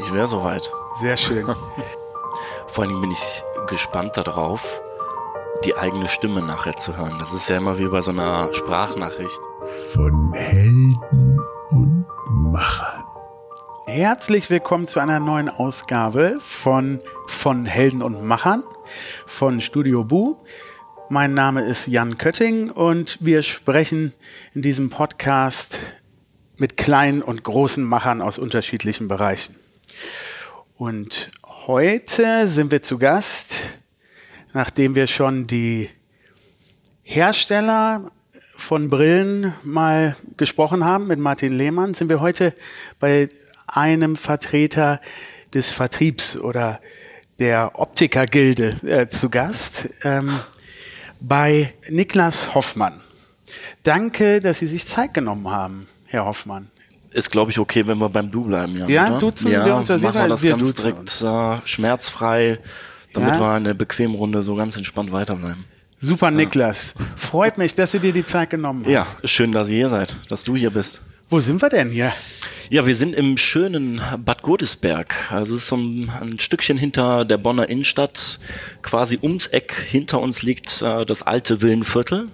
Ich wäre soweit. Sehr schön. Vor allen Dingen bin ich gespannt darauf, die eigene Stimme nachher zu hören. Das ist ja immer wie bei so einer Sprachnachricht. Von Helden und Machern. Herzlich willkommen zu einer neuen Ausgabe von von Helden und Machern von Studio Bu. Mein Name ist Jan Kötting und wir sprechen in diesem Podcast mit kleinen und großen Machern aus unterschiedlichen Bereichen. Und heute sind wir zu Gast, nachdem wir schon die Hersteller von Brillen mal gesprochen haben mit Martin Lehmann, sind wir heute bei einem Vertreter des Vertriebs oder der Optikergilde äh, zu Gast, ähm, bei Niklas Hoffmann. Danke, dass Sie sich Zeit genommen haben, Herr Hoffmann. Ist, glaube ich, okay, wenn wir beim Du bleiben, Jan, Ja, oder? duzen ja, wir uns, das machen wir das wir ganz direkt äh, schmerzfrei, damit Ja? wir in der bequemen Runde so ganz entspannt weiterbleiben. Super, Niklas. Freut mich, dass du dir die Zeit genommen hast. Ja, schön, dass ihr hier seid, dass du hier bist. Wo sind wir denn hier? Ja, wir sind im schönen Bad Godesberg. Also es ist so ein, ein Stückchen hinter der Bonner Innenstadt. Quasi ums Eck hinter uns liegt äh, das alte Villenviertel.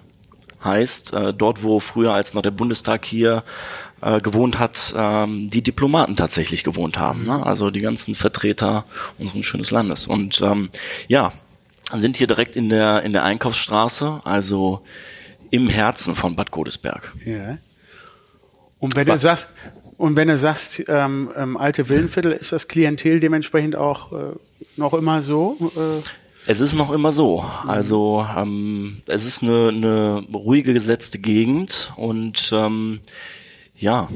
Heißt, äh, dort, wo früher, als noch der Bundestag hier äh, gewohnt hat, ähm, die Diplomaten tatsächlich gewohnt haben. Ne? Also die ganzen Vertreter unseres schönen Landes. Und ähm, ja, sind hier direkt in der, in der Einkaufsstraße, also im Herzen von Bad Godesberg. Ja. Und wenn du Was? sagst, und wenn du sagst, ähm, ähm, alte Villenviertel, ist das Klientel dementsprechend auch äh, noch immer so? Äh, Es ist noch immer so. Also ähm, es ist eine, eine ruhige gesetzte Gegend und ähm, ja,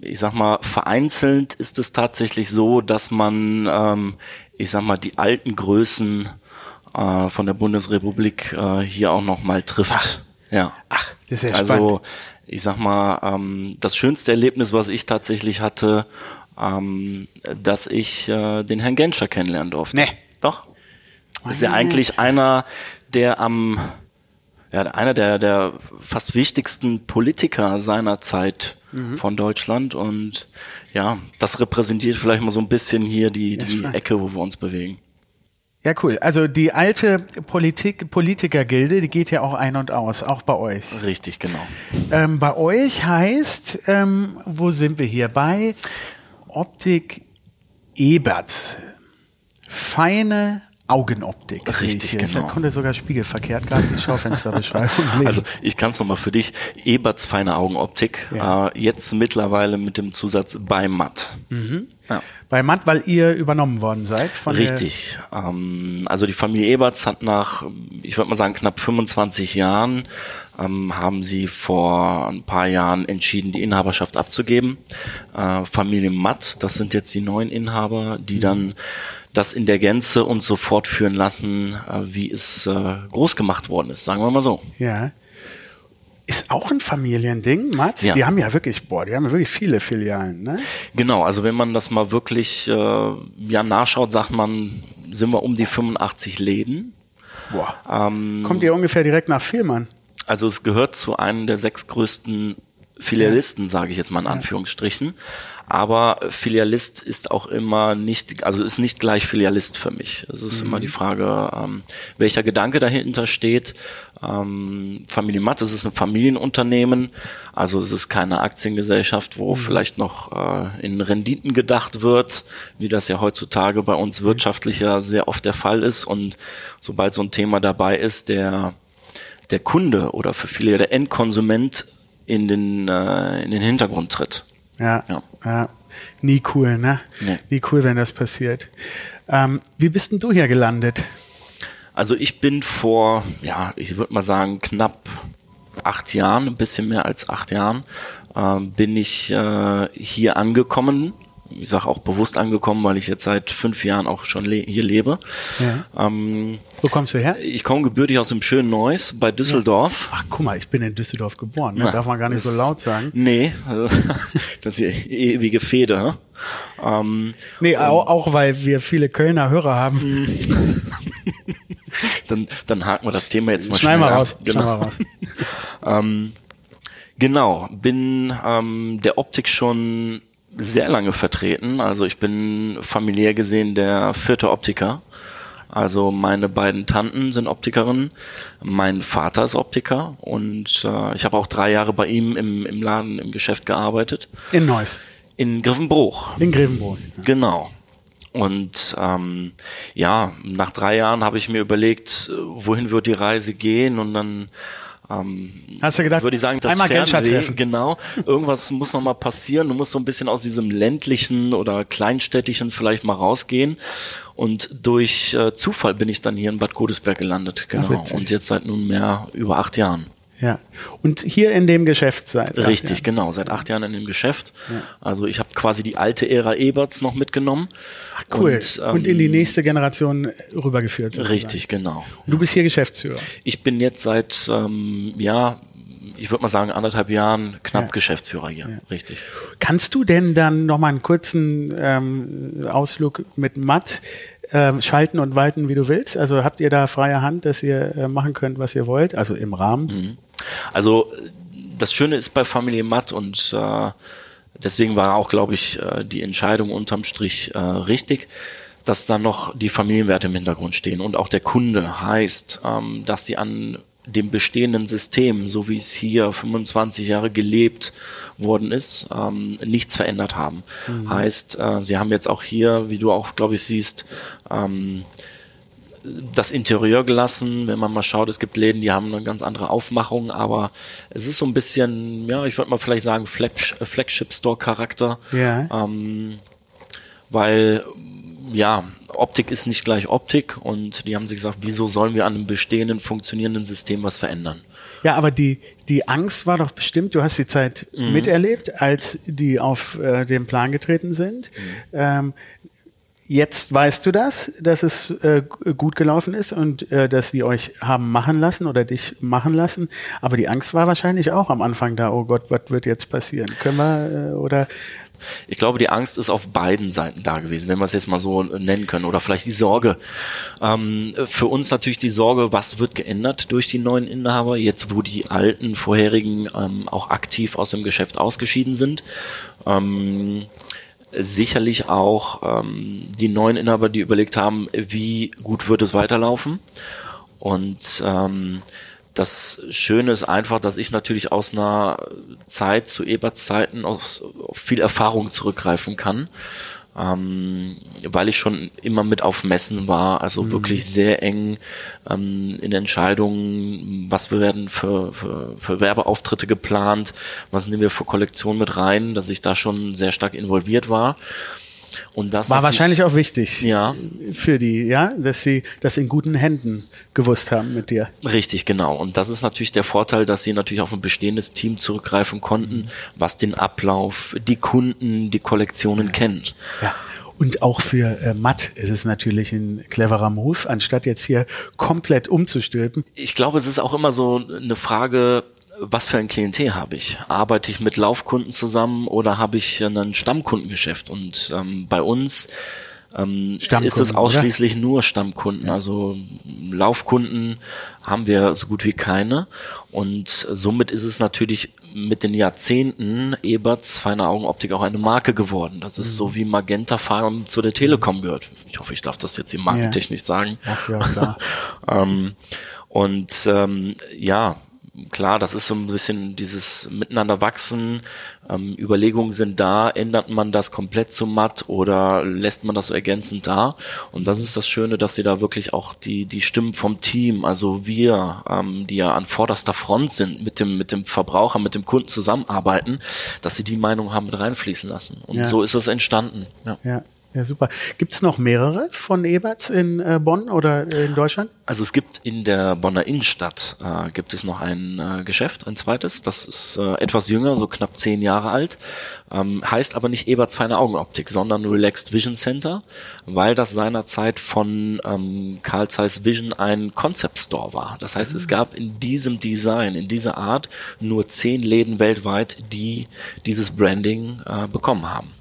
ich sag mal, vereinzelt ist es tatsächlich so, dass man, ähm, ich sag mal, die alten Größen äh, von der Bundesrepublik äh, hier auch noch mal trifft. ja. ach, das ist ja also spannend. ich sag mal, ähm, das schönste Erlebnis, was ich tatsächlich hatte, ähm, dass ich äh, den Herrn Genscher kennenlernen durfte. Nee. Doch. Das ist ja eigentlich einer der am ja, einer der, der fast wichtigsten Politiker seiner Zeit Mhm. von Deutschland und ja, das repräsentiert vielleicht mal so ein bisschen hier die, die. Ecke, wo wir uns bewegen. ja, cool. Also die alte Politik, Politikergilde, die geht ja auch ein und aus, auch bei euch. Richtig, genau. Ähm, bei euch heißt, ähm, wo sind wir hier? Bei Optik Eberts. Feine Augenoptik. ich Richtig, hier. genau. Ich konnte sogar spiegelverkehrt gerade die Schaufensterbeschreibung lesen. Also ich kann es nochmal für dich. Eberts feine Augenoptik. Ja. Äh, jetzt mittlerweile mit dem Zusatz bei Matt. Ja. Bei Matt, weil ihr übernommen worden seid von Richtig. Ähm, also die Familie Eberts hat nach, ich würde mal sagen, knapp 25 Jahren, ähm, haben sie vor ein paar Jahren entschieden, die Inhaberschaft abzugeben. Äh, Familie Matt, das sind jetzt die neuen Inhaber, die dann das in der Gänze uns so fortführen lassen, äh, wie es äh, groß gemacht worden ist, sagen wir mal so. ja. Ist auch ein Familiending, Matt? Ja. Die haben ja wirklich, boah, die haben ja wirklich viele Filialen, ne? Genau, also wenn man das mal wirklich äh, ja, nachschaut, sagt man, sind wir um die 85 Läden. Boah. Ähm, Kommt ihr ungefähr direkt nach Vielmann? Also es gehört zu einem der sechs größten Filialisten, sage ich jetzt mal in Anführungsstrichen. Aber Filialist ist auch immer nicht, also ist nicht gleich Filialist für mich. Es ist immer die Frage, ähm, welcher Gedanke dahinter steht. Ähm, Familie Matt, es ist ein Familienunternehmen, also es ist keine Aktiengesellschaft, wo vielleicht noch äh, in Renditen gedacht wird, wie das ja heutzutage bei uns wirtschaftlicher sehr oft der Fall ist. Und sobald so ein Thema dabei ist, der der Kunde oder für viele der Endkonsument in den, äh, in den Hintergrund tritt. Ja. Ja. ja. Nie cool, ne? Nee. Nie cool, wenn das passiert. Ähm, wie bist denn du hier gelandet? Also ich bin vor, ja, ich würde mal sagen, knapp acht Jahren, ein bisschen mehr als acht Jahren, ähm, bin ich äh, hier angekommen. Ich sage auch bewusst angekommen, weil ich jetzt seit fünf Jahren auch schon le hier lebe. Ja. Ähm, Wo kommst du her? ich komme gebürtig aus dem schönen Neuss bei Düsseldorf. Ach, guck mal, ich bin in Düsseldorf geboren. Ne? Na, Darf man gar nicht so das- laut sagen. Nee, das ist die ewige Fehde. ne? Ähm, Nee, auch, auch weil wir viele Kölner Hörer haben. dann, dann haken wir das Thema jetzt mal schnell ab. raus. Genau. Schneiden wir raus. Ähm, genau, bin ähm, der Optik schon sehr lange vertreten. Also ich bin familiär gesehen der vierte Optiker. Also meine beiden Tanten sind Optikerinnen, mein Vater ist Optiker und äh, ich habe auch drei Jahre bei ihm im, im Laden, im Geschäft gearbeitet. In Neuss. In Griffenbruch. In Grevenbroich. Genau. Und ähm, ja, nach drei Jahren habe ich mir überlegt, wohin wird die Reise gehen und dann ähm, Hast du gedacht, würde ich sagen, das einmal Fernweh, treffen? genau. Irgendwas muss noch mal passieren. Du musst so ein bisschen aus diesem ländlichen oder kleinstädtischen vielleicht mal rausgehen. Und durch äh, Zufall bin ich dann hier in Bad Godesberg gelandet. Genau. witzig. und jetzt seit nunmehr über acht Jahren. Ja. Und hier in dem Geschäft seid ihr? Richtig, Ja. genau. Seit acht Jahren in dem Geschäft. Also ich habe quasi die alte Ära Eberts noch mitgenommen. Ach, cool. Und, Und, ähm, in die nächste Generation rübergeführt. sozusagen. Richtig, genau. Und du bist hier Geschäftsführer. Ich bin jetzt seit, ähm, ja, ich würde mal sagen, anderthalb Jahren knapp Geschäftsführer hier. Richtig. Kannst du denn dann noch mal einen kurzen ähm, Ausflug mit Matt ähm, schalten und walten, wie du willst? Also habt ihr da freie Hand, dass ihr äh, machen könnt, was ihr wollt? Also im Rahmen? Also das Schöne ist bei Familie Matt und äh, deswegen war auch, glaube ich, äh, die Entscheidung unterm Strich äh, richtig, dass da noch die Familienwerte im Hintergrund stehen und auch der Kunde heißt, ähm, dass sie an dem bestehenden System, so wie es hier 25 Jahre gelebt worden ist, ähm, nichts verändert haben. Heißt, äh, sie haben jetzt auch hier, wie du auch, glaube ich, siehst, ähm, das Interieur gelassen. Wenn man mal schaut, es gibt Läden, die haben eine ganz andere Aufmachung, aber es ist so ein bisschen, ja, ich würde mal vielleicht sagen, äh, Flagship-Store-Charakter. Ja. Ähm, weil, ja, Optik ist nicht gleich Optik und die haben sich gesagt, wieso sollen wir an einem bestehenden, funktionierenden System was verändern? Ja, aber die, die Angst war doch bestimmt, du hast die Zeit Mhm. miterlebt, als die auf äh, den Plan getreten sind. Mhm. Ähm, jetzt weißt du das, dass es äh, gut gelaufen ist und äh, dass die euch haben machen lassen oder dich machen lassen. Aber die Angst war wahrscheinlich auch am Anfang da, oh Gott, was wird jetzt passieren? Können wir äh, oder Ich glaube, die Angst ist auf beiden Seiten da gewesen, wenn wir es jetzt mal so nennen können. Oder vielleicht die Sorge. Ähm, für uns natürlich die Sorge, was wird geändert durch die neuen Inhaber, jetzt wo die alten vorherigen ähm, auch aktiv aus dem Geschäft ausgeschieden sind. Ähm, sicherlich auch ähm, die neuen Inhaber, die überlegt haben, wie gut wird es weiterlaufen. Und ähm, das Schöne ist einfach, dass ich natürlich aus einer Zeit zu Eberts Zeiten auf, auf viel Erfahrung zurückgreifen kann, ähm, weil ich schon immer mit auf Messen war, also wirklich sehr eng ähm, in Entscheidungen, was wir werden für, für, für Werbeauftritte geplant, was nehmen wir für Kollektionen mit rein, dass ich da schon sehr stark involviert war. Und das war wahrscheinlich auch wichtig Ja. für die, ja, dass sie das in guten Händen gewusst haben mit dir. Richtig, genau. Und das ist natürlich der Vorteil, dass sie natürlich auf ein bestehendes Team zurückgreifen konnten, was den Ablauf, die Kunden, die Kollektionen kennt. Ja. Und auch für äh, Matt ist es natürlich ein cleverer Move, anstatt jetzt hier komplett umzustülpen. Ich glaube, es ist auch immer so eine Frage, was für ein Klientel habe ich? Arbeite ich mit Laufkunden zusammen oder habe ich ein Stammkundengeschäft? Und ähm, bei uns ähm, ist es ausschließlich nur Stammkunden. Also Laufkunden haben wir so gut wie keine. Und somit ist es natürlich mit den Jahrzehnten Eberts Feine Augenoptik auch eine Marke geworden. Das ist so wie Magenta Farm zu der Telekom gehört. Ich hoffe, ich darf das jetzt im Markentechnisch sagen. Ach ja, klar. ähm, und ähm, ja, klar, das ist so ein bisschen dieses Miteinander wachsen. Ähm, Überlegungen sind da, ändert man das komplett zu matt oder lässt man das so ergänzend da? Und das ist das Schöne, dass sie da wirklich auch die, die Stimmen vom Team, also wir, ähm, die ja an vorderster Front sind, mit dem, mit dem Verbraucher, mit dem Kunden zusammenarbeiten, dass sie die Meinung haben mit reinfließen lassen. Und Ja. so ist es entstanden. Ja. Ja, ja super. Gibt es noch mehrere von Eberts in äh, Bonn oder äh, in Deutschland? Also es gibt in der Bonner Innenstadt äh, gibt es noch ein äh, Geschäft, ein zweites. Das ist äh, etwas jünger, so knapp zehn Jahre alt. Ähm, heißt aber nicht Eberts feine Augenoptik, sondern Relaxed Vision Center, weil das seinerzeit von ähm, Carl Zeiss Vision ein Concept Store war. Das heißt, es gab in diesem Design, in dieser Art nur zehn Läden weltweit, die dieses Branding äh, bekommen haben.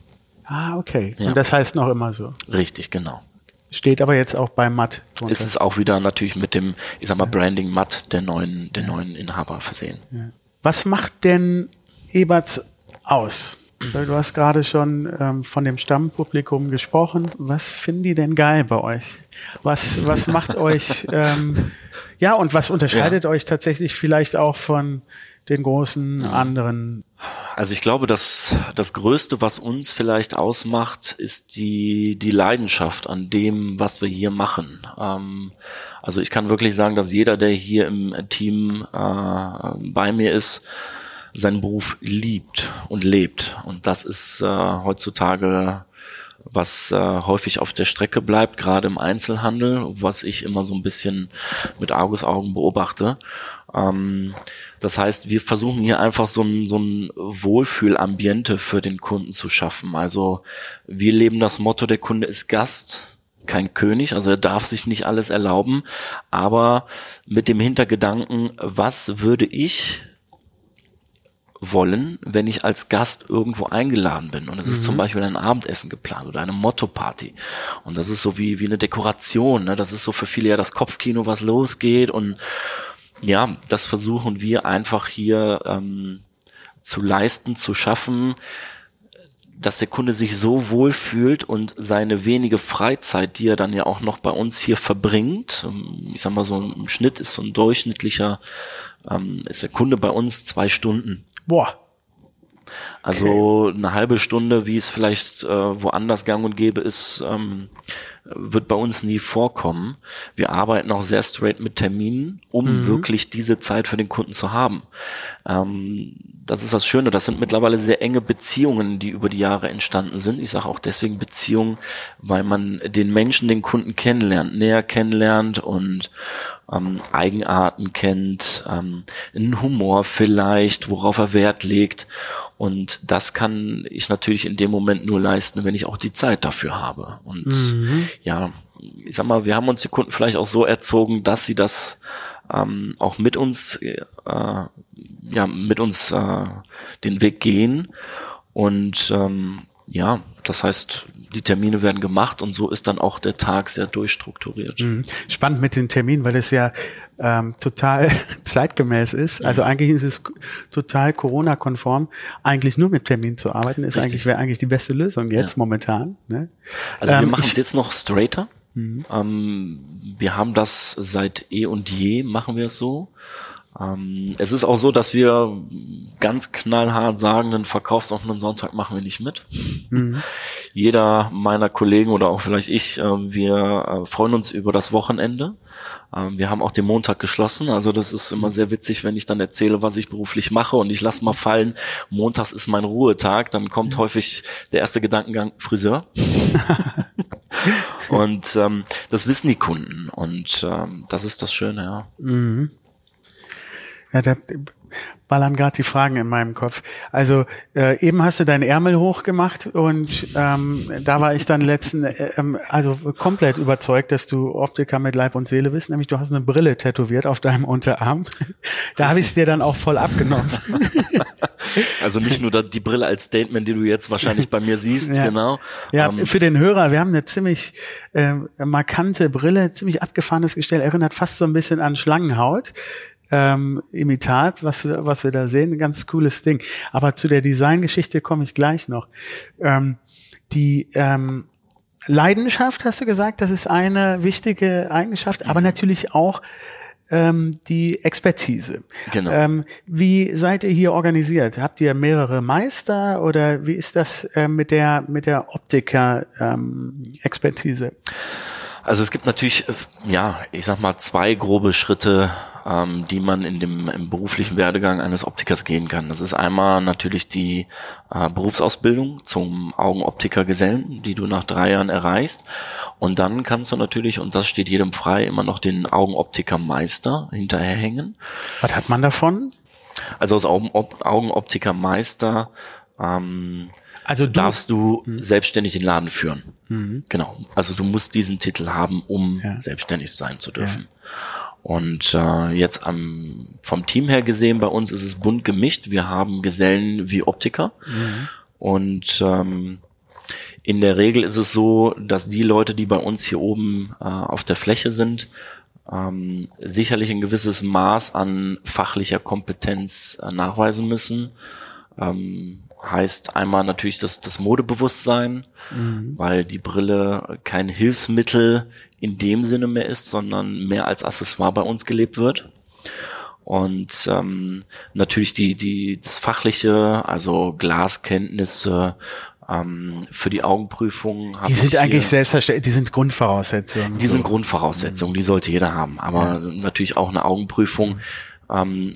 Ah, okay. Ja. Und das heißt noch immer so. Richtig, genau. Steht aber jetzt auch bei Matt drunter. Ist es auch wieder natürlich mit dem, ich sag mal, Branding Matt der neuen, der neuen Inhaber versehen. Was macht denn Eberts aus? Du hast gerade schon ähm, von dem Stammpublikum gesprochen. Was finden die denn geil bei euch? Was, was macht euch, ähm, ja, und was unterscheidet ja. euch tatsächlich vielleicht auch von den großen anderen? Also ich glaube, dass das Größte, was uns vielleicht ausmacht, ist die, die Leidenschaft an dem, was wir hier machen. Ähm, also ich kann wirklich sagen, dass jeder, der hier im Team äh, bei mir ist, seinen Beruf liebt und lebt. Und das ist äh, heutzutage was äh, häufig auf der Strecke bleibt, gerade im Einzelhandel, was ich immer so ein bisschen mit Argusaugen beobachte. Ähm, das heißt, wir versuchen hier einfach so ein, so ein Wohlfühlambiente für den Kunden zu schaffen. Also wir leben das Motto, der Kunde ist Gast, kein König, also er darf sich nicht alles erlauben, aber mit dem Hintergedanken, was würde ich wollen, wenn ich als Gast irgendwo eingeladen bin. Und es ist zum mhm. Beispiel ein Abendessen geplant oder eine Motto-Party. Und das ist so wie, wie eine Dekoration. Ne? Das ist so für viele ja das Kopfkino, was losgeht. Und ja, das versuchen wir einfach hier ähm, zu leisten, zu schaffen, dass der Kunde sich so wohl fühlt und seine wenige Freizeit, die er dann ja auch noch bei uns hier verbringt, ähm, ich sag mal so im Schnitt ist so ein durchschnittlicher, ähm, ist der Kunde bei uns zwei Stunden Boah. Also okay. eine halbe Stunde, wie es vielleicht äh, woanders gang und gäbe ist, ähm, wird bei uns nie vorkommen. Wir arbeiten auch sehr straight mit Terminen, um mhm. wirklich diese Zeit für den Kunden zu haben. Ähm, das ist das Schöne. Das sind mittlerweile sehr enge Beziehungen, die über die Jahre entstanden sind. Ich sage auch deswegen Beziehungen, weil man den Menschen, den Kunden kennenlernt, näher kennenlernt und ähm, Eigenarten kennt, ähm, einen Humor vielleicht, worauf er Wert legt. Und das kann ich natürlich in dem Moment nur leisten, wenn ich auch die Zeit dafür habe. Und mhm. Ja, ich sag mal, wir haben uns die Kunden vielleicht auch so erzogen, dass sie das ähm, auch mit uns, äh, ja, mit uns äh, den Weg gehen. Und ähm, ja, das heißt, die Termine werden gemacht und so ist dann auch der Tag sehr durchstrukturiert. Mhm. Spannend mit den Terminen, weil es ja ähm, total zeitgemäß ist. Also eigentlich ist es total Corona-konform, eigentlich nur mit Terminen zu arbeiten, ist Richtig. eigentlich wäre eigentlich die beste Lösung jetzt ja. momentan. Ne? Also wir ähm, machen es jetzt noch straighter. Mhm. Ähm, wir haben das seit eh und je, machen wir es so. Ähm, es ist auch so, dass wir ganz knallhart sagen, den verkaufsoffenen Sonntag machen wir nicht mit. Mhm. Jeder meiner Kollegen oder auch vielleicht ich, äh, wir äh, freuen uns über das Wochenende. Ähm, wir haben auch den Montag geschlossen, also das ist immer sehr witzig, wenn ich dann erzähle, was ich beruflich mache und ich lasse mal fallen, montags ist mein Ruhetag, dann kommt mhm. häufig der erste Gedankengang Friseur. und ähm, das wissen die Kunden und ähm, das ist das Schöne, ja. Mhm. Ja, da ballern gerade die Fragen in meinem Kopf. Also äh, eben hast du deinen Ärmel hochgemacht und ähm, da war ich dann letzten, äh, ähm, also komplett überzeugt, dass du Optiker mit Leib und Seele bist. Nämlich du hast eine Brille tätowiert auf deinem Unterarm. da habe ich es dir dann auch voll abgenommen. also nicht nur die Brille als Statement, die du jetzt wahrscheinlich bei mir siehst, ja. genau. Ja, um, ähm, für den Hörer, wir haben eine ziemlich äh, markante Brille, ziemlich abgefahrenes Gestell, erinnert fast so ein bisschen an Schlangenhaut ähm, Imitat, was wir, was wir da sehen, ein ganz cooles Ding. Aber zu der Designgeschichte komme ich gleich noch. Ähm, die ähm, Leidenschaft, hast du gesagt, das ist eine wichtige Eigenschaft, aber natürlich auch ähm, die Expertise. Genau. Ähm, wie seid ihr hier organisiert? Habt ihr mehrere Meister oder wie ist das äh, mit der mit der Optiker-Expertise? Ähm, also es gibt natürlich, äh, ja, ich sag mal zwei grobe Schritte, ähm, die man in dem im beruflichen Werdegang eines Optikers gehen kann. Das ist einmal natürlich die äh, Berufsausbildung zum Augenoptikergesellen, die du nach drei Jahren erreichst. Und dann kannst du natürlich, und das steht jedem frei, immer noch den Augenoptikermeister hinterherhängen. Was hat man davon? Also als Augenop Augenoptikermeister ähm, also du, darfst du mhm. selbstständig den Laden führen. Mhm. Genau. Also du musst diesen Titel haben, um ja. selbstständig sein zu dürfen. Ja. Und äh, jetzt am, vom Team her gesehen, bei uns ist es bunt gemischt. Wir haben Gesellen wie Optiker. Mhm. Und ähm, in der Regel ist es so, dass die Leute, die bei uns hier oben äh, auf der Fläche sind, ähm, sicherlich ein gewisses Maß an fachlicher Kompetenz äh, nachweisen müssen. Ähm, heißt einmal natürlich das, das Modebewusstsein, Mhm. weil die Brille kein Hilfsmittel in dem Sinne mehr ist, sondern mehr als Accessoire bei uns gelebt wird. Und ähm, natürlich die, die, das Fachliche, also Glaskenntnisse ähm, für die Augenprüfung. Die sind ich eigentlich selbstverständlich, die sind Grundvoraussetzungen. die so. sind Grundvoraussetzungen, die sollte jeder haben. Aber natürlich auch eine Augenprüfung ähm,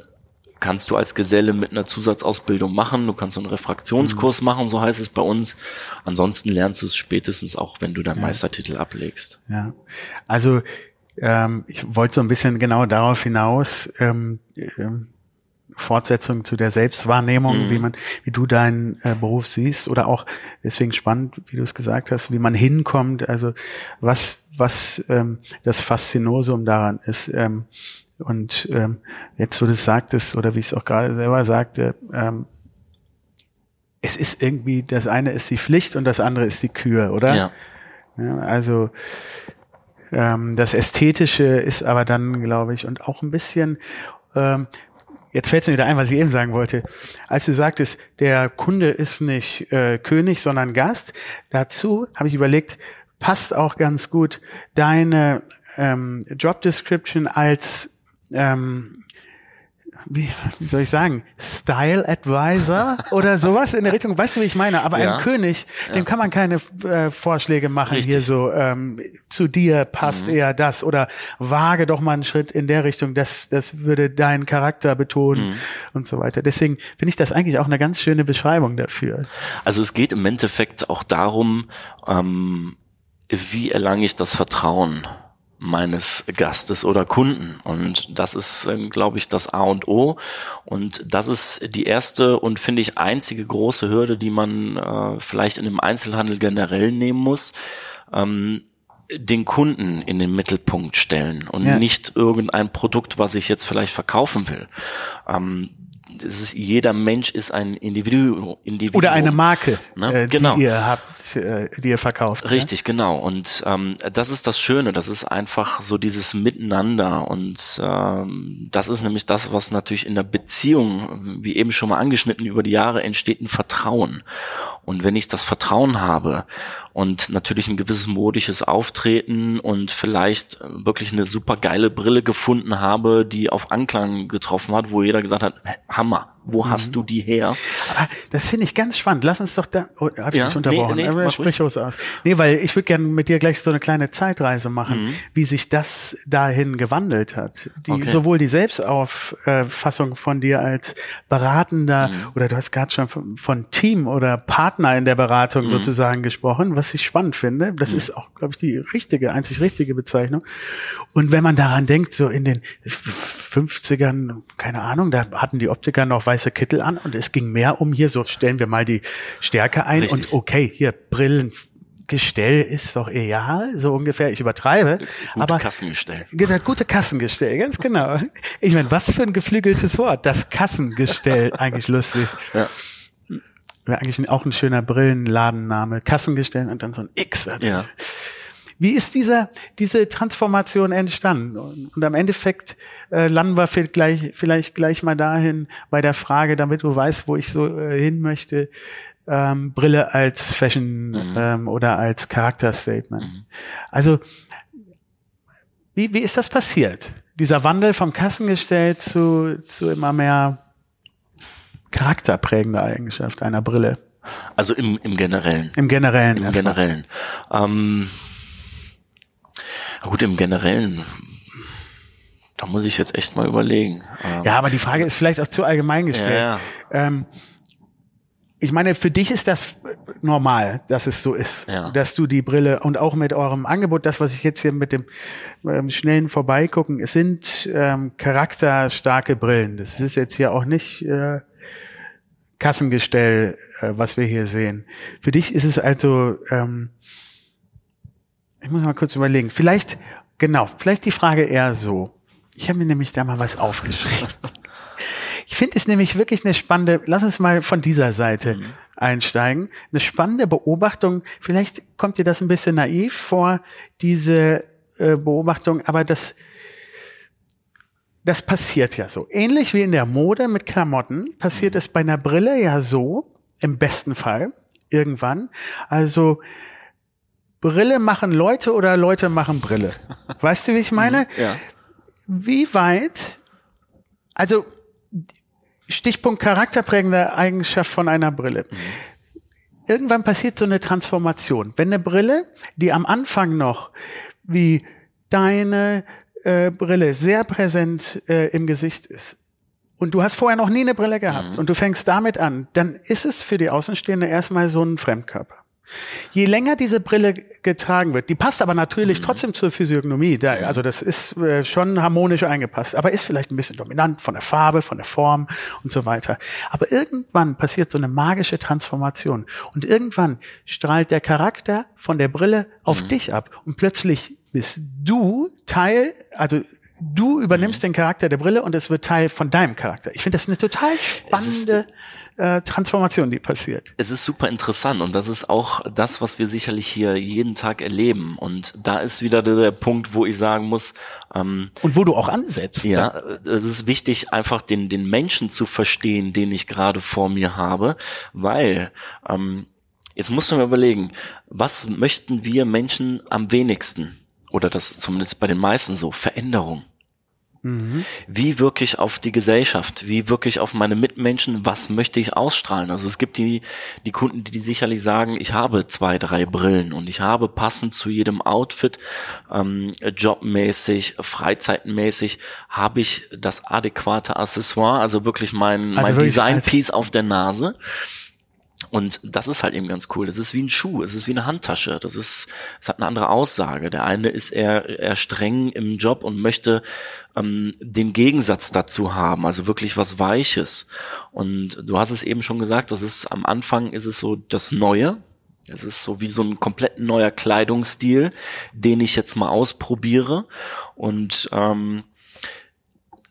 kannst du als Geselle mit einer Zusatzausbildung machen. Du kannst einen Refraktionskurs Mhm. machen, so heißt es bei uns. Ansonsten lernst du es spätestens auch, wenn du deinen Meistertitel ablegst. Ja, also ähm, ich wollte so ein bisschen genau darauf hinaus, ähm, ähm, Fortsetzung zu der Selbstwahrnehmung, wie man, wie du deinen äh, Beruf siehst oder auch deswegen spannend, wie du es gesagt hast, wie man hinkommt, also was, was ähm, das Faszinosum daran ist. Ähm, und ähm, jetzt, wo du es sagtest, oder wie ich es auch gerade selber sagte, ähm, es ist irgendwie, das eine ist die Pflicht und das andere ist die Kür, oder? Ja. Ja, also ähm, das Ästhetische ist aber dann, glaube ich, und auch ein bisschen, ähm, jetzt fällt es mir wieder ein, was ich eben sagen wollte. Als du sagtest, der Kunde ist nicht äh, König, sondern Gast, dazu habe ich überlegt, passt auch ganz gut deine ähm, Job Description als ähm, wie, wie soll ich sagen, Style Advisor oder sowas in der Richtung. Weißt du, wie ich meine? Aber Ja. einem König, dem kann man keine äh, Vorschläge machen Richtig. hier so, ähm, zu dir passt eher das oder wage doch mal einen Schritt in der Richtung, das, das würde deinen Charakter betonen und so weiter. Deswegen finde ich das eigentlich auch eine ganz schöne Beschreibung dafür. Also es geht im Endeffekt auch darum, ähm, wie erlange ich das Vertrauen meines Gastes oder Kunden. Und das ist, ähm, glaube ich, das A und O. Und das ist die erste und finde ich einzige große Hürde, die man äh, vielleicht in dem Einzelhandel generell nehmen muss. Ähm, den Kunden in den Mittelpunkt stellen und Ja. nicht irgendein Produkt, was ich jetzt vielleicht verkaufen will. Ähm, ist, jeder Mensch ist ein Individuum. Individuum. Oder eine Marke, Ne? äh, Genau. die ihr habt, die ihr verkauft. Richtig, genau. Und ähm, das ist das Schöne. Das ist einfach so dieses Miteinander. Und ähm, das ist nämlich das, was natürlich in der Beziehung, wie eben schon mal angeschnitten, über die Jahre entsteht ein Vertrauen. Und wenn ich das Vertrauen habe und natürlich ein gewisses modisches Auftreten und vielleicht äh, wirklich eine super geile Brille gefunden habe, die auf Anklang getroffen hat, wo jeder gesagt hat, Hammer, wo hast du die her? Aber das finde ich ganz spannend. Lass uns doch da. Oh, hab ich Ja, dich unterbrochen? nee, nee, Aber sprich aus. Nee, weil ich würde gerne mit dir gleich so eine kleine Zeitreise machen, Mhm. wie sich das dahin gewandelt hat. Die, Okay. Sowohl die Selbstauffassung von dir als Beratender Mhm. oder du hast gerade schon von, von Team oder Partner in der Beratung Mhm. sozusagen gesprochen, was ich spannend finde. Das ist auch, glaube ich, die richtige, einzig richtige Bezeichnung. Und wenn man daran denkt, so in den 50ern, keine Ahnung, da hatten die Optiker noch weiße Kittel an und es ging mehr um hier, so stellen wir mal die Stärke ein Richtig. und okay, hier Brillengestell ist doch egal, so ungefähr, ich übertreibe, Gute aber Kassengestell. Genau, gute Kassengestell, ganz genau. Ich meine, was für ein geflügeltes Wort, das Kassengestell, eigentlich lustig. Ja. Wäre eigentlich auch ein schöner Brillenladenname. Kassengestell und dann so ein X. Ja. Wie ist dieser, diese Transformation entstanden? Und, und am Endeffekt äh, landen wir vielleicht gleich, vielleicht gleich mal dahin bei der Frage, damit du weißt, wo ich so äh, hin möchte. Ähm, Brille als Fashion ähm, oder als Charakterstatement. Also, wie, wie ist das passiert? Dieser Wandel vom Kassengestell zu, zu immer mehr charakterprägender Eigenschaft einer Brille. Also im, im Generellen. Im Generellen. Im. Generellen. Ähm, gut, im Generellen. Da muss ich jetzt echt mal überlegen. Ähm, Ja, aber die Frage ist vielleicht auch zu allgemein gestellt. Ja, Ähm, ich meine, für dich ist das normal, dass es so ist, Ja. dass du die Brille und auch mit eurem Angebot, das, was ich jetzt hier mit dem ähm, schnellen Vorbeigucken, es sind ähm, charakterstarke Brillen. Das ist jetzt hier auch nicht äh, Kassengestell, äh, was wir hier sehen. Für dich ist es also, ähm, ich muss mal kurz überlegen, vielleicht, genau, vielleicht die Frage eher so. Ich habe mir nämlich da mal was aufgeschrieben. Ich finde es nämlich wirklich eine spannende, lass uns mal von dieser Seite einsteigen. Eine spannende Beobachtung. Vielleicht kommt dir das ein bisschen naiv vor, diese äh, Beobachtung, aber das, das passiert ja so. Ähnlich wie in der Mode mit Klamotten passiert es bei einer Brille ja so, im besten Fall irgendwann. Also Brille machen Leute oder Leute machen Brille. Weißt du, wie ich meine? Ja. Wie weit, also Stichpunkt charakterprägende Eigenschaft von einer Brille. Irgendwann passiert so eine Transformation. Wenn eine Brille, die am Anfang noch wie deine äh, Brille sehr präsent äh, im Gesicht ist, und du hast vorher noch nie eine Brille gehabt und du fängst damit an, dann ist es für die Außenstehende erstmal so ein Fremdkörper. Je länger diese Brille getragen wird, die passt aber natürlich trotzdem zur Physiognomie, da, also das ist äh, schon harmonisch eingepasst, aber ist vielleicht ein bisschen dominant von der Farbe, von der Form und so weiter. Aber irgendwann passiert so eine magische Transformation und irgendwann strahlt der Charakter von der Brille auf dich ab und plötzlich bist du Teil, also du übernimmst den Charakter der Brille und es wird Teil von deinem Charakter. Ich finde das eine total spannende äh, Transformation, die passiert. Es ist super interessant und das ist auch das, was wir sicherlich hier jeden Tag erleben. Und da ist wieder der, der Punkt, wo ich sagen muss, ähm, Und wo du auch ansetzt. ja, es ist wichtig, einfach den, den Menschen zu verstehen, den ich gerade vor mir habe, weil ähm, jetzt musst du mir überlegen, was möchten wir Menschen am wenigsten? Oder das ist zumindest bei den meisten so, Veränderung. Wie wirklich auf die Gesellschaft, wie wirklich auf meine Mitmenschen, was möchte ich ausstrahlen? Also es gibt die, die Kunden, die sicherlich sagen, ich habe zwei, drei Brillen und ich habe passend zu jedem Outfit, ähm, jobmäßig, freizeitmäßig, habe ich das adäquate Accessoire, also wirklich mein, mein wirklich als- Design-Piece auf der Nase. Und das ist halt eben ganz cool. Das ist wie ein Schuh, es ist wie eine Handtasche. Das ist, es hat eine andere Aussage. Der eine ist eher, eher streng im Job und möchte ähm, den Gegensatz dazu haben, also wirklich was Weiches. Und du hast es eben schon gesagt, das ist am Anfang ist es so das Neue. Es ist so wie so ein komplett neuer Kleidungsstil, den ich jetzt mal ausprobiere. Und ähm,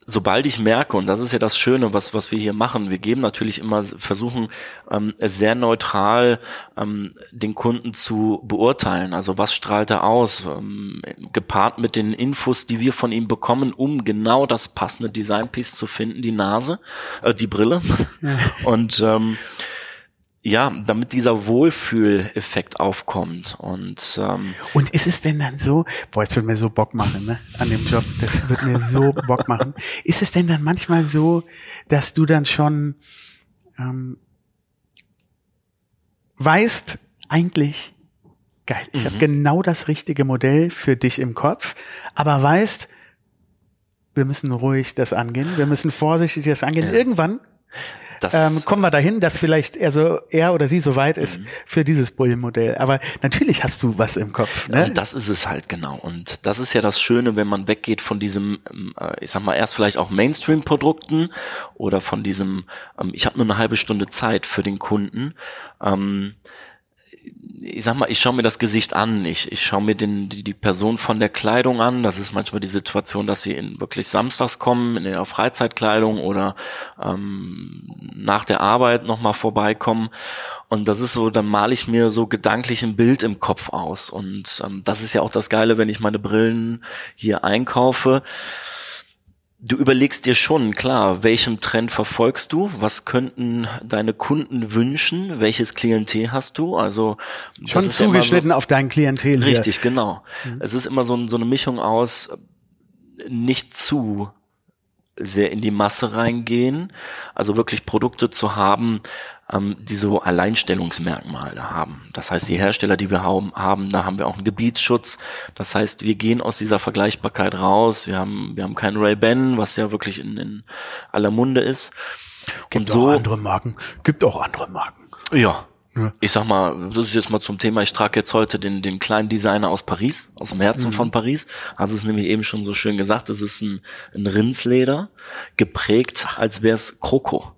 sobald ich merke, und das ist ja das Schöne, was, was wir hier machen, wir geben natürlich immer, versuchen ähm, sehr neutral ähm, den Kunden zu beurteilen. Also was strahlt er aus, ähm, gepaart mit den Infos, die wir von ihm bekommen, um genau das passende Designpiece zu finden, die Nase, äh, die Brille. Und ähm, ja, damit dieser Wohlfühleffekt aufkommt. Und ähm, Und ist es denn dann so, boah, jetzt wird mir so Bock machen, ne, an dem Job, das wird mir so Bock machen. Ist es denn dann manchmal so, dass du dann schon ähm, weißt, eigentlich, geil, ich habe genau das richtige Modell für dich im Kopf, aber weißt, wir müssen ruhig das angehen, wir müssen vorsichtig das angehen. Irgendwann das ähm, kommen wir dahin, dass vielleicht er so er oder sie so weit ist für dieses Bullenmodell. Aber natürlich hast du was im Kopf. Ne? Und das ist es halt genau. Und das ist ja das Schöne, wenn man weggeht von diesem, ähm, äh, ich sag mal, erst vielleicht auch Mainstream-Produkten oder von diesem, ähm, ich habe nur eine halbe Stunde Zeit für den Kunden. Ähm, ich sag mal, ich schaue mir das Gesicht an, ich, ich schaue mir den, die, die Person von der Kleidung an. Das ist manchmal die Situation, dass sie in wirklich samstags kommen, in ihrer Freizeitkleidung oder ähm, nach der Arbeit nochmal vorbeikommen. Und das ist so, dann male ich mir so gedanklich ein Bild im Kopf aus. Und ähm, das ist ja auch das Geile, wenn ich meine Brillen hier einkaufe. Du überlegst dir schon, klar, welchem Trend verfolgst du? Was könnten deine Kunden wünschen? Welches Klientel hast du? Also Schon immer so- zugeschnitten auf dein Klientel. hier. Richtig, genau. Es ist immer so, so eine Mischung aus nicht zu sehr in die Masse reingehen, also wirklich Produkte zu haben, ähm, die so Alleinstellungsmerkmale haben. Das heißt, die Hersteller, die wir haben, haben, da haben wir auch einen Gebietsschutz. Das heißt, wir gehen aus dieser Vergleichbarkeit raus. Wir haben, wir haben kein Ray-Ban, was ja wirklich in, in aller Munde ist. Gibt Und auch so, andere Marken. Gibt auch andere Marken. ja. Ich sag mal, das ist jetzt mal zum Thema, ich trage jetzt heute den, den kleinen Designer aus Paris, aus dem Herzen von Paris. Also es ist nämlich eben schon so schön gesagt, es ist ein, ein Rindsleder, geprägt, als wäre es Kroko.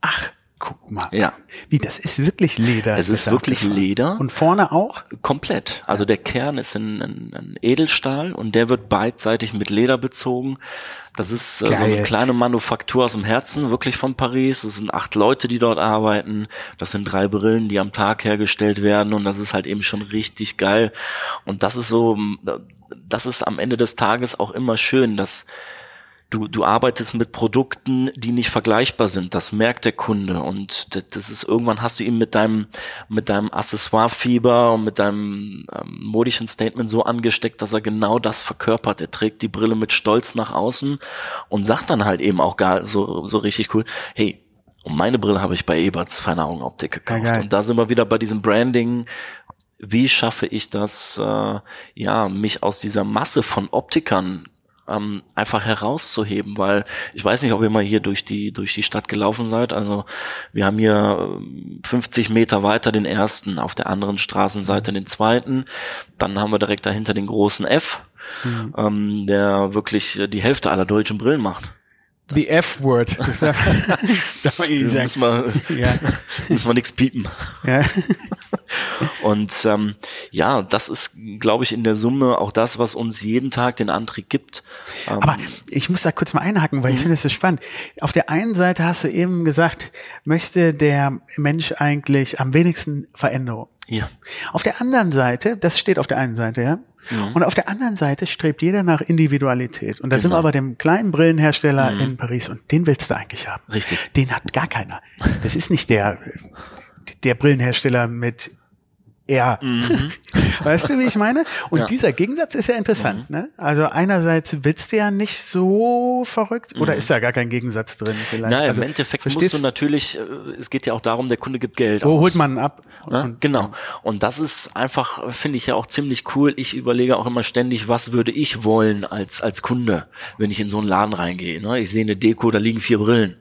Ach, guck mal. Ja. Wie, das ist wirklich Leder. Es ist wirklich. Leder. Und vorne auch? Komplett. Also der Kern ist ein, ein, ein Edelstahl und der wird beidseitig mit Leder bezogen. Das ist äh, so eine kleine Manufaktur aus dem Herzen, wirklich von Paris. Es sind acht Leute, die dort arbeiten. Das sind drei Brillen, die am Tag hergestellt werden und das ist halt eben schon richtig geil. Und das ist so, das ist am Ende des Tages auch immer schön, dass du, du arbeitest mit Produkten, die nicht vergleichbar sind. Das merkt der Kunde und das, das ist irgendwann hast du ihm mit deinem mit deinem Accessoire-Fieber und mit deinem ähm, modischen Statement so angesteckt, dass er genau das verkörpert. Er trägt die Brille mit Stolz nach außen und sagt dann halt eben auch gar so so richtig cool, hey, und meine Brille habe ich bei Eberts Feine Augenoptik gekauft. Ja, und da sind wir wieder bei diesem Branding. Wie schaffe ich das, äh, ja, mich aus dieser Masse von Optikern ähm, einfach herauszuheben, weil ich weiß nicht, ob ihr mal hier durch die durch die Stadt gelaufen seid. Also wir haben hier ähm, 50 Meter weiter den ersten, auf der anderen Straßenseite den zweiten. Dann haben wir direkt dahinter den großen F, ähm, der wirklich äh, die Hälfte aller deutschen Brillen macht. The F-Word. Man Da sagen. müssen wir, Ja. müssen wir nichts piepen. Ja. Und ähm, ja, das ist, glaube ich, in der Summe auch das, was uns jeden Tag den Antrieb gibt. Ähm, Aber ich muss da kurz mal einhaken, weil ich finde es so spannend. Auf der einen Seite hast du eben gesagt, möchte der Mensch eigentlich am wenigsten Veränderung. ja, Auf der anderen Seite, das steht auf der einen Seite, ja. Und auf der anderen Seite strebt jeder nach Individualität. Und da sind wir Genau. aber dem kleinen Brillenhersteller in Paris und den willst du eigentlich haben. Richtig. Den hat gar keiner. Das ist nicht der, der Brillenhersteller mit R. Weißt du, wie ich meine? Und Ja. dieser Gegensatz ist ja interessant. Ne? Also einerseits willst du ja nicht so verrückt oder ist da gar kein Gegensatz drin vielleicht? Na, also, im Endeffekt verstehst musst du natürlich, äh, es geht ja auch darum, der Kunde gibt Geld Wo aus. holt man ab? Ne? Und- genau. Und das ist einfach, finde ich ja auch ziemlich cool. Ich überlege auch immer ständig, was würde ich wollen als, als Kunde, wenn ich in so einen Laden reingehe. Ne? Ich sehe eine Deko, da liegen vier Brillen.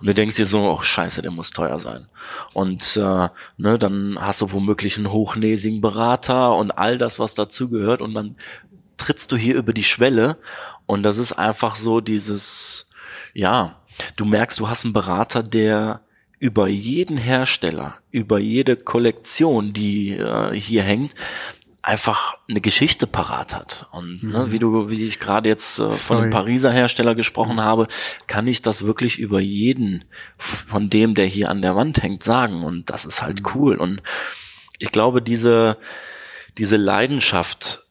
Und du denkst dir so, oh scheiße, der muss teuer sein. Und äh, ne, dann hast du womöglich einen hochnäsigen Berater und all das, was dazugehört. Und dann trittst du hier über die Schwelle. Und das ist einfach so dieses, ja, du merkst, du hast einen Berater, der über jeden Hersteller, über jede Kollektion, die äh, hier hängt, einfach eine Geschichte parat hat. Und ne, wie du, wie ich gerade jetzt äh, von dem Pariser Hersteller gesprochen habe, kann ich das wirklich über jeden von dem, der hier an der Wand hängt, sagen. Und das ist halt cool. Und ich glaube, diese, diese Leidenschaft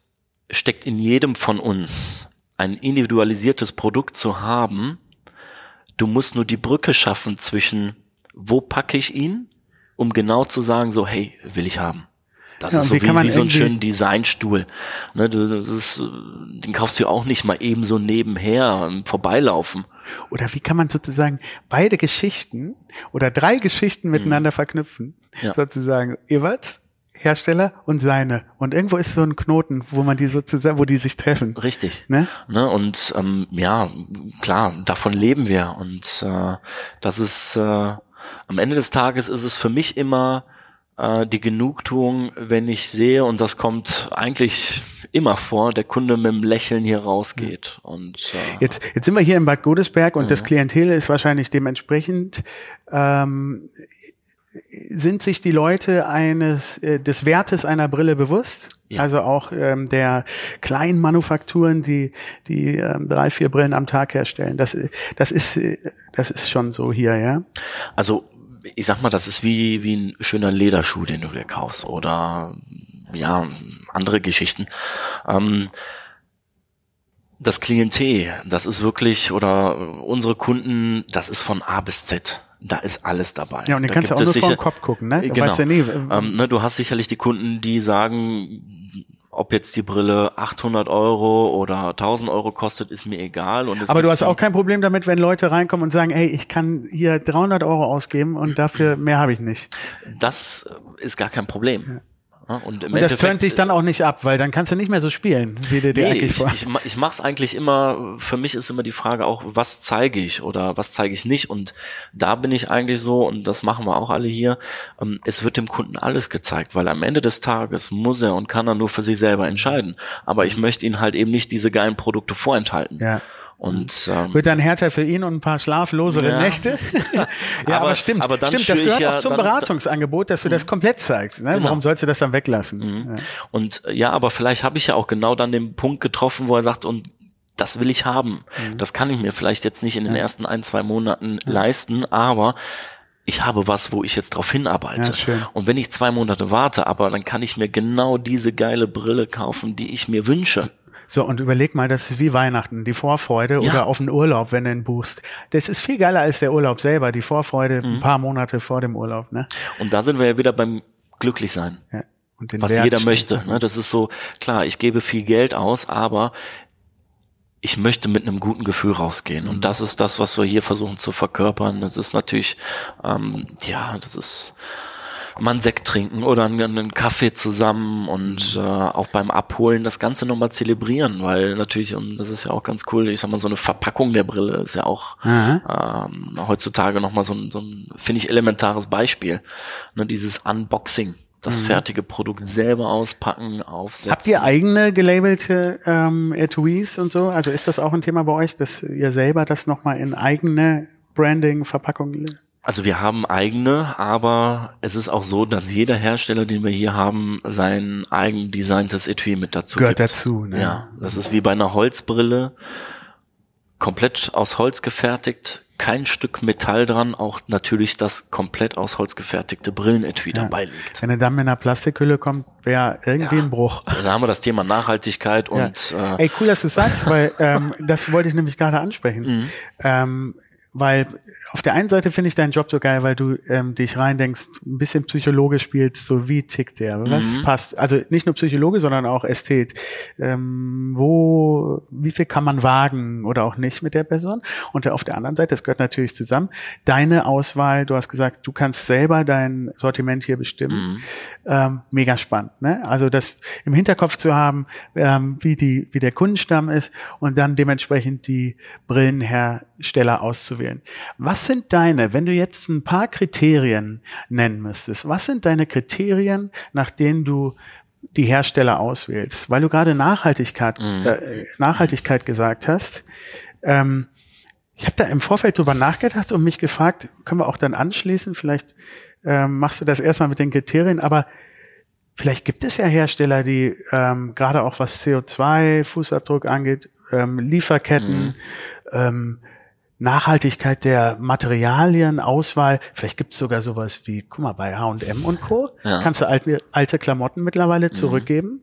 steckt in jedem von uns. Ein individualisiertes Produkt zu haben, du musst nur die Brücke schaffen zwischen, wo packe ich ihn, um genau zu sagen, so, hey, will ich haben. Das Ja, ist so wie wie, so ein schönen Designstuhl. Ne, das ist, den kaufst du ja auch nicht mal eben so nebenher im Vorbeilaufen. Oder wie kann man sozusagen beide Geschichten oder drei Geschichten miteinander verknüpfen? Mhm. Ja. Sozusagen Everts, Hersteller und seine. Und irgendwo ist so ein Knoten, wo man die sozusagen, wo die sich treffen. Richtig. Ne? Ne? Und ähm, ja, klar, davon leben wir. Und äh, das ist äh, am Ende des Tages ist es für mich immer äh, die Genugtuung, wenn ich sehe, und das kommt eigentlich immer vor, der Kunde mit dem Lächeln hier rausgeht. Und äh, Jetzt, jetzt sind wir hier in Bad Godesberg und das Klientel ist wahrscheinlich dementsprechend. Ähm, sind sich die Leute eines äh, des Wertes einer Brille bewusst? Ja. Also auch ähm, der kleinen Manufakturen, die die ähm, drei vier Brillen am Tag herstellen. Das das ist äh, das ist schon so hier, ja. Also, ich sag mal, das ist wie, wie ein schöner Lederschuh, den du dir kaufst oder ja, andere Geschichten. Ähm, das Klientel, das ist wirklich, oder unsere Kunden, das ist von A bis Z. Da ist alles dabei. Ja, und den da kannst du auch nur vor den sicher- Kopf gucken, ne? Du Genau. weißt ja nie, äh, ähm, ne, du hast sicherlich die Kunden, die sagen, ob jetzt die Brille 800 Euro oder 1000 Euro kostet, ist mir egal. Und Aber du hast auch kein Problem damit, wenn Leute reinkommen und sagen, hey, ich kann hier 300 Euro ausgeben und dafür mehr habe ich nicht. Das ist gar kein Problem. Ja, Und, im Und das turnt dich dann auch nicht ab, weil dann kannst du nicht mehr so spielen, wie dir Nee, eigentlich ich, vor. ich, ich mache es eigentlich immer, für mich ist immer die Frage auch, was zeige ich oder was zeige ich nicht. Und da bin ich eigentlich so, und das machen wir auch alle hier, ähm, es wird dem Kunden alles gezeigt, weil am Ende des Tages muss er und kann er nur für sich selber entscheiden. Aber ich möchte ihn halt eben nicht diese geilen Produkte vorenthalten. Ja. Und ähm, Wird dann härter für ihn und ein paar schlaflosere Ja. Nächte? ja, aber, Aber- stimmt. aber dann stimmt, das gehört ja auch zum dann- Mhm. Beratungsangebot, dass du das komplett zeigst. Ne? Genau. Warum sollst du das dann weglassen? Ja. Und äh, ja, aber vielleicht habe ich ja auch genau dann den Punkt getroffen, wo er sagt, und das will ich haben. Mhm. Das kann ich mir vielleicht jetzt nicht in den ersten ein, zwei Monaten leisten, aber ich habe was, wo ich jetzt drauf hinarbeite. Ja. Und wenn ich zwei Monate warte, aber dann kann ich mir genau diese geile Brille kaufen, die ich mir wünsche. So, und überleg mal, das ist wie Weihnachten, die Vorfreude Ja. oder auf den Urlaub, wenn du ihn buchst. Das ist viel geiler als der Urlaub selber, die Vorfreude ein paar Monate vor dem Urlaub, ne? Und da sind wir ja wieder beim Glücklichsein. Ja. Und den was Wert jeder steht. möchte. Ne? Das ist so, klar, ich gebe viel Geld aus, aber ich möchte mit einem guten Gefühl rausgehen. Mhm. Und das ist das, was wir hier versuchen zu verkörpern. Das ist natürlich, ähm, ja, das ist mal einen Sekt trinken oder einen, einen Kaffee zusammen und Mhm. äh, auch beim Abholen das Ganze nochmal zelebrieren, weil natürlich, und das ist ja auch ganz cool, ich sag mal, so eine Verpackung der Brille ist ja auch ähm, heutzutage nochmal so ein, so ein finde ich, elementares Beispiel. Ne, dieses Unboxing, das fertige Produkt selber auspacken, aufsetzen. Mhm. Habt ihr eigene gelabelte ähm, Etuis und so? Also ist das auch ein Thema bei euch, dass ihr selber das nochmal in eigene Branding-Verpackung Also wir haben eigene, aber es ist auch so, dass jeder Hersteller, den wir hier haben, sein eigen designtes Etui mit dazu Gehört gibt. dazu, ne? Ja, das ist wie bei einer Holzbrille, komplett aus Holz gefertigt, kein Stück Metall dran, auch natürlich das komplett aus Holz gefertigte Brillenetui dabei liegt. Wenn er dann mit einer Plastikhülle kommt, wäre irgendwie ein Bruch. Da haben wir das Thema Nachhaltigkeit und ja. äh, Ey, cool, dass du sagst, weil ähm, das wollte ich nämlich gerade ansprechen. Mhm. Ähm, weil auf der einen Seite finde ich deinen Job so geil, weil du ähm, dich reindenkst, ein bisschen Psychologe spielst, so wie tickt der, was Mhm. passt. Also nicht nur Psychologe, sondern auch Ästhet. Ähm, wo, wie viel kann man wagen oder auch nicht mit der Person? Und auf der anderen Seite, das gehört natürlich zusammen, deine Auswahl, du hast gesagt, du kannst selber dein Sortiment hier bestimmen. Mhm. Ähm, mega spannend, ne? Also das im Hinterkopf zu haben, ähm, wie die, wie der Kundenstamm ist und dann dementsprechend die Brillenhersteller auszuwählen. Was sind deine, wenn du jetzt ein paar Kriterien nennen müsstest, was sind deine Kriterien, nach denen du die Hersteller auswählst? Weil du gerade Nachhaltigkeit, äh, Nachhaltigkeit gesagt hast. Ähm, ich habe da im Vorfeld drüber nachgedacht und mich gefragt, können wir auch dann anschließen, vielleicht ähm, machst du das erstmal mit den Kriterien, aber vielleicht gibt es ja Hersteller, die ähm, gerade auch was CO2, Fußabdruck angeht, ähm, Lieferketten, ähm, Nachhaltigkeit der Materialien, Auswahl, vielleicht gibt es sogar sowas wie, guck mal, bei H&M und Co. Ja. kannst du alte, alte Klamotten mittlerweile zurückgeben.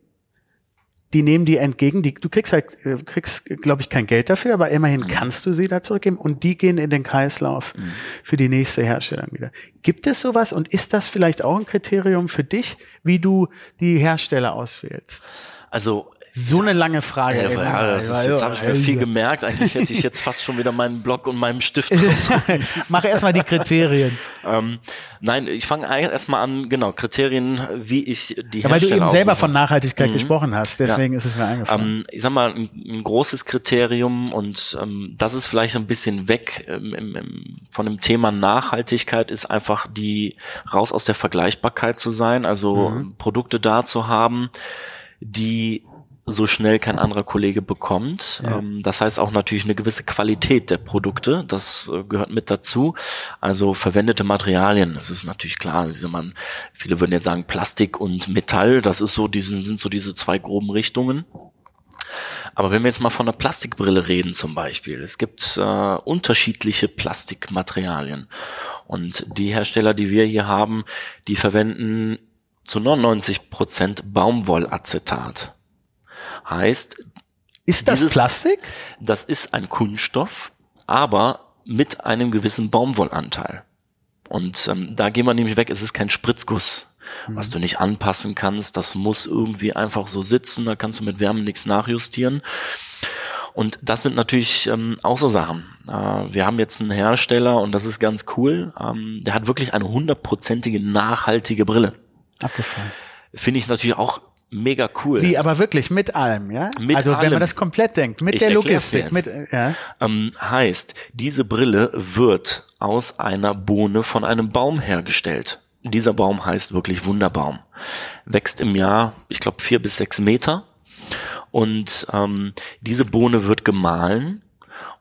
Die nehmen die entgegen, die, du kriegst halt, äh, kriegst, glaube ich, kein Geld dafür, aber immerhin kannst du sie da zurückgeben und die gehen in den Kreislauf für die nächste Herstellung wieder. Gibt es sowas und ist das vielleicht auch ein Kriterium für dich, wie du die Hersteller auswählst? Also So eine lange Frage. Ja, ey, ja, das ist, jetzt habe ich mir viel gemerkt. Eigentlich hätte ich jetzt fast schon wieder meinen Block und meinen Stift raus. Mach erstmal die Kriterien. ähm, nein, ich fange erstmal an, genau, Kriterien, wie ich die Ja, weil du eben selber aussuche. von Nachhaltigkeit gesprochen hast, deswegen ist es mir eingefallen. Ähm, ich sag mal, ein, ein großes Kriterium und ähm, das ist vielleicht ein bisschen weg ähm, im, im, von dem Thema Nachhaltigkeit, ist einfach die raus aus der Vergleichbarkeit zu sein, also Mhm. Produkte da zu haben, die so schnell kein anderer Kollege bekommt. Ähm, das heißt auch natürlich eine gewisse Qualität der Produkte, das äh, gehört mit dazu. Also verwendete Materialien, das ist natürlich klar. Also man, viele würden jetzt sagen Plastik und Metall, das ist so, diese, sind so diese zwei groben Richtungen. Aber wenn wir jetzt mal von einer Plastikbrille reden zum Beispiel, es gibt äh, unterschiedliche Plastikmaterialien. Und die Hersteller, die wir hier haben, die verwenden zu 99 Prozent Baumwollacetat. Heißt, ist das dieses- Plastik? das ist ein Kunststoff, aber mit einem gewissen Baumwollanteil. Und ähm, da gehen wir nämlich weg, es ist kein Spritzguss, was du nicht anpassen kannst. Das muss irgendwie einfach so sitzen, da kannst du mit Wärme nichts nachjustieren. Und das sind natürlich ähm, auch so Sachen. Äh, wir haben jetzt einen Hersteller und das ist ganz cool. Ähm, der hat wirklich eine hundertprozentige nachhaltige Brille. Abgefallen. Finde ich natürlich auch mega cool. Wie, aber wirklich mit allem, ja? Mit also wenn allem. man das komplett denkt, mit Ich der Logistik, mit, ja. Ähm, heißt, diese Brille wird aus einer Bohne von einem Baum hergestellt. Dieser Baum heißt wirklich Wunderbaum. Wächst im Jahr, ich glaube, vier bis sechs Meter. Und ähm, diese Bohne wird gemahlen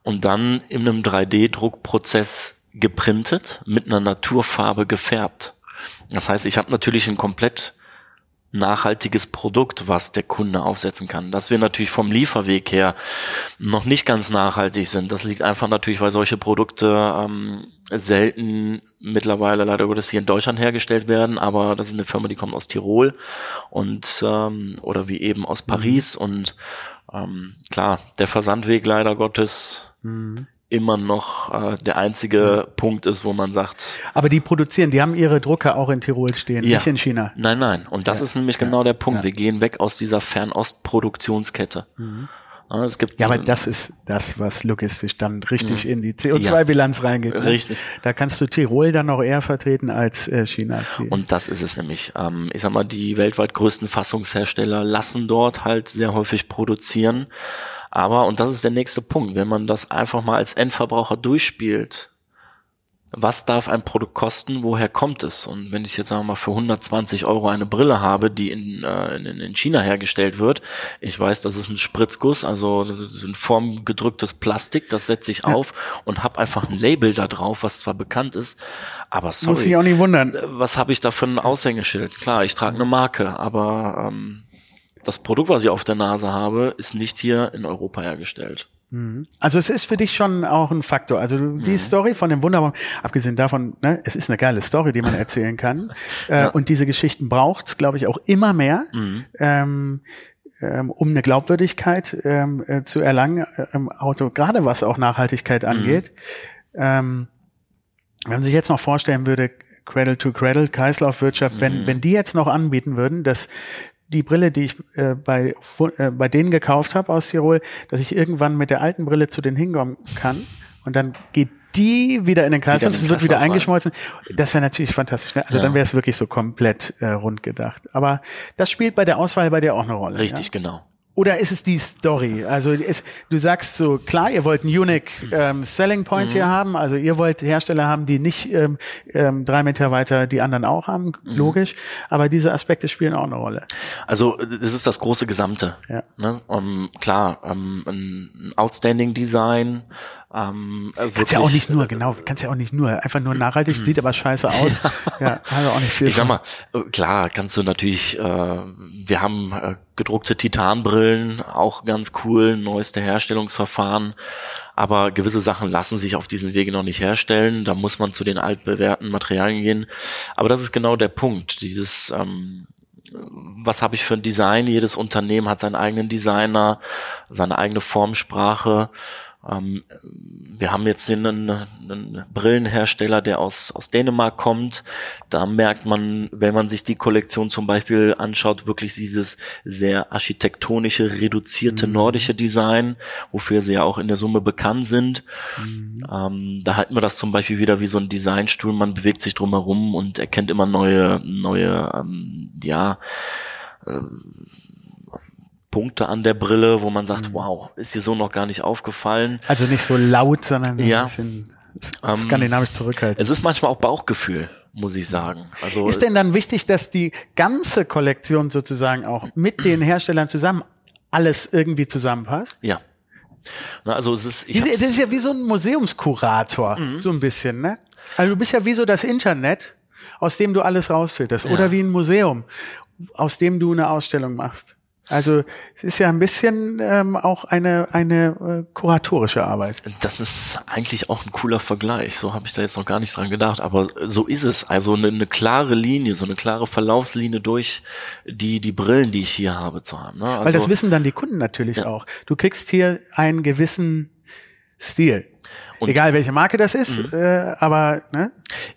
und dann in einem 3D-Druckprozess geprintet, mit einer Naturfarbe gefärbt. Das heißt, ich habe natürlich ein komplett nachhaltiges Produkt, was der Kunde aufsetzen kann. Dass wir natürlich vom Lieferweg her noch nicht ganz nachhaltig sind, das liegt einfach natürlich, weil solche Produkte ähm, selten mittlerweile leider Gottes hier in Deutschland hergestellt werden, aber das ist eine Firma, die kommt aus Tirol und ähm, oder wie eben aus Paris und Ähm, klar, der Versandweg leider Gottes Mhm. Immer noch äh, der einzige Punkt ist, wo man sagt, Aber die produzieren, die haben ihre Drucker auch in Tirol stehen, Ja. nicht in China. nein, nein. Und das ist nämlich genau der Punkt. Ja. Wir gehen weg aus dieser Fernost-Produktionskette. Ja, es gibt Mhm. Ja, aber das ist das, was logistisch dann richtig in die CO2-Bilanz reingeht. ne? Mhm. Richtig. Da kannst du Tirol dann noch eher vertreten als äh, China. Und das ist es nämlich. Ähm, ich sag mal, die weltweit größten Fassungshersteller lassen dort halt sehr häufig produzieren. Aber, und das ist der nächste Punkt, wenn man das einfach mal als Endverbraucher durchspielt, was darf ein Produkt kosten, woher kommt es? Und wenn ich jetzt sagen wir mal für 120 Euro eine Brille habe, die in, äh, in, in China hergestellt wird, ich weiß, das ist ein Spritzguss, also das ist ein formgedrücktes Plastik, das setze ich auf und habe einfach ein Label da drauf, was zwar bekannt ist, aber sorry Muss ich auch nicht wundern. was habe ich da für ein Aushängeschild? Klar, ich trage eine Marke, aber ähm, das Produkt, was ich auf der Nase habe, ist nicht hier in Europa hergestellt. Also es ist für dich schon auch ein Faktor. Also die Story von dem Wunderbaum, abgesehen davon, ne, es ist eine geile Story, die man erzählen kann. äh, Und diese Geschichten braucht's, glaube ich, auch immer mehr, ähm, ähm, um eine Glaubwürdigkeit ähm, äh, zu erlangen äh, im Auto, gerade was auch Nachhaltigkeit angeht. Ähm, wenn man sich jetzt noch vorstellen würde, Cradle to Cradle, Kreislaufwirtschaft, wenn, wenn die jetzt noch anbieten würden, dass die Brille, die ich äh, bei, äh, bei denen gekauft habe aus Tirol, dass ich irgendwann mit der alten Brille zu denen hinkommen kann und dann geht die wieder in den Kreislauf, es wird wieder Kreislauf rein. eingeschmolzen. Das wäre natürlich fantastisch. ne? Also Ja. dann wäre es wirklich so komplett äh, rund gedacht. Aber das spielt bei der Auswahl bei dir auch eine Rolle. Richtig, Ja? genau. Oder ist es die Story? Also es, du sagst so, klar, ihr wollt einen unique ähm, Selling Point hier haben, also ihr wollt Hersteller haben, die nicht ähm, ähm, drei Meter weiter die anderen auch haben, logisch. Aber diese Aspekte spielen auch eine Rolle. Also das ist das große Gesamte. Ja. Ne? Um, klar, ähm, ein Outstanding Design. Ähm, äh, Kannst ja auch nicht nur, genau, kannst ja auch nicht nur, einfach nur nachhaltig, sieht aber scheiße aus. Ja, also auch nicht viel. Ich sag mal, äh, klar, kannst du natürlich, äh, wir haben äh, gedruckte Titanbrillen, auch ganz cool, neueste Herstellungsverfahren, aber gewisse Sachen lassen sich auf diesem Wege noch nicht herstellen, da muss man zu den altbewährten Materialien gehen. Aber das ist genau der Punkt, dieses, ähm, was habe ich für ein Design? Jedes Unternehmen hat seinen eigenen Designer, seine eigene Formsprache. Ähm, wir haben jetzt einen, einen Brillenhersteller, der aus, aus Dänemark kommt. Da merkt man, wenn man sich die Kollektion zum Beispiel anschaut, wirklich dieses sehr architektonische, reduzierte nordische Design, wofür sie ja auch in der Summe bekannt sind. Ähm, da halten wir das zum Beispiel wieder wie so ein Designstuhl. Man bewegt sich drumherum und erkennt immer neue, neue, ähm, ja, Punkte an der Brille, wo man sagt, wow, ist dir so noch gar nicht aufgefallen. Also nicht so laut, sondern Ja. ein bisschen skandinavisch zurückhaltend. Es ist manchmal auch Bauchgefühl, muss ich sagen. Also Ist denn dann wichtig, dass die ganze Kollektion sozusagen auch mit den Herstellern zusammen alles irgendwie zusammenpasst? ja. Na, also es ist, ich Das ist ja wie so ein Museumskurator, so ein bisschen, ne? Also du bist ja wie so das Internet, aus dem du alles rausfilterst. Oder wie ein Museum, aus dem du eine Ausstellung machst. Also es ist ja ein bisschen ähm, auch eine, eine äh, kuratorische Arbeit. das ist eigentlich auch ein cooler Vergleich. So habe ich da jetzt noch gar nicht dran gedacht, aber so ist es. Also eine, eine klare Linie, so eine klare Verlaufslinie durch die die Brillen, die ich hier habe, zu haben. Ne? Also, Weil das wissen dann die Kunden natürlich auch. Du kriegst hier einen gewissen Stil. Und- Mhm. Egal welche Marke das ist, äh, aber ne?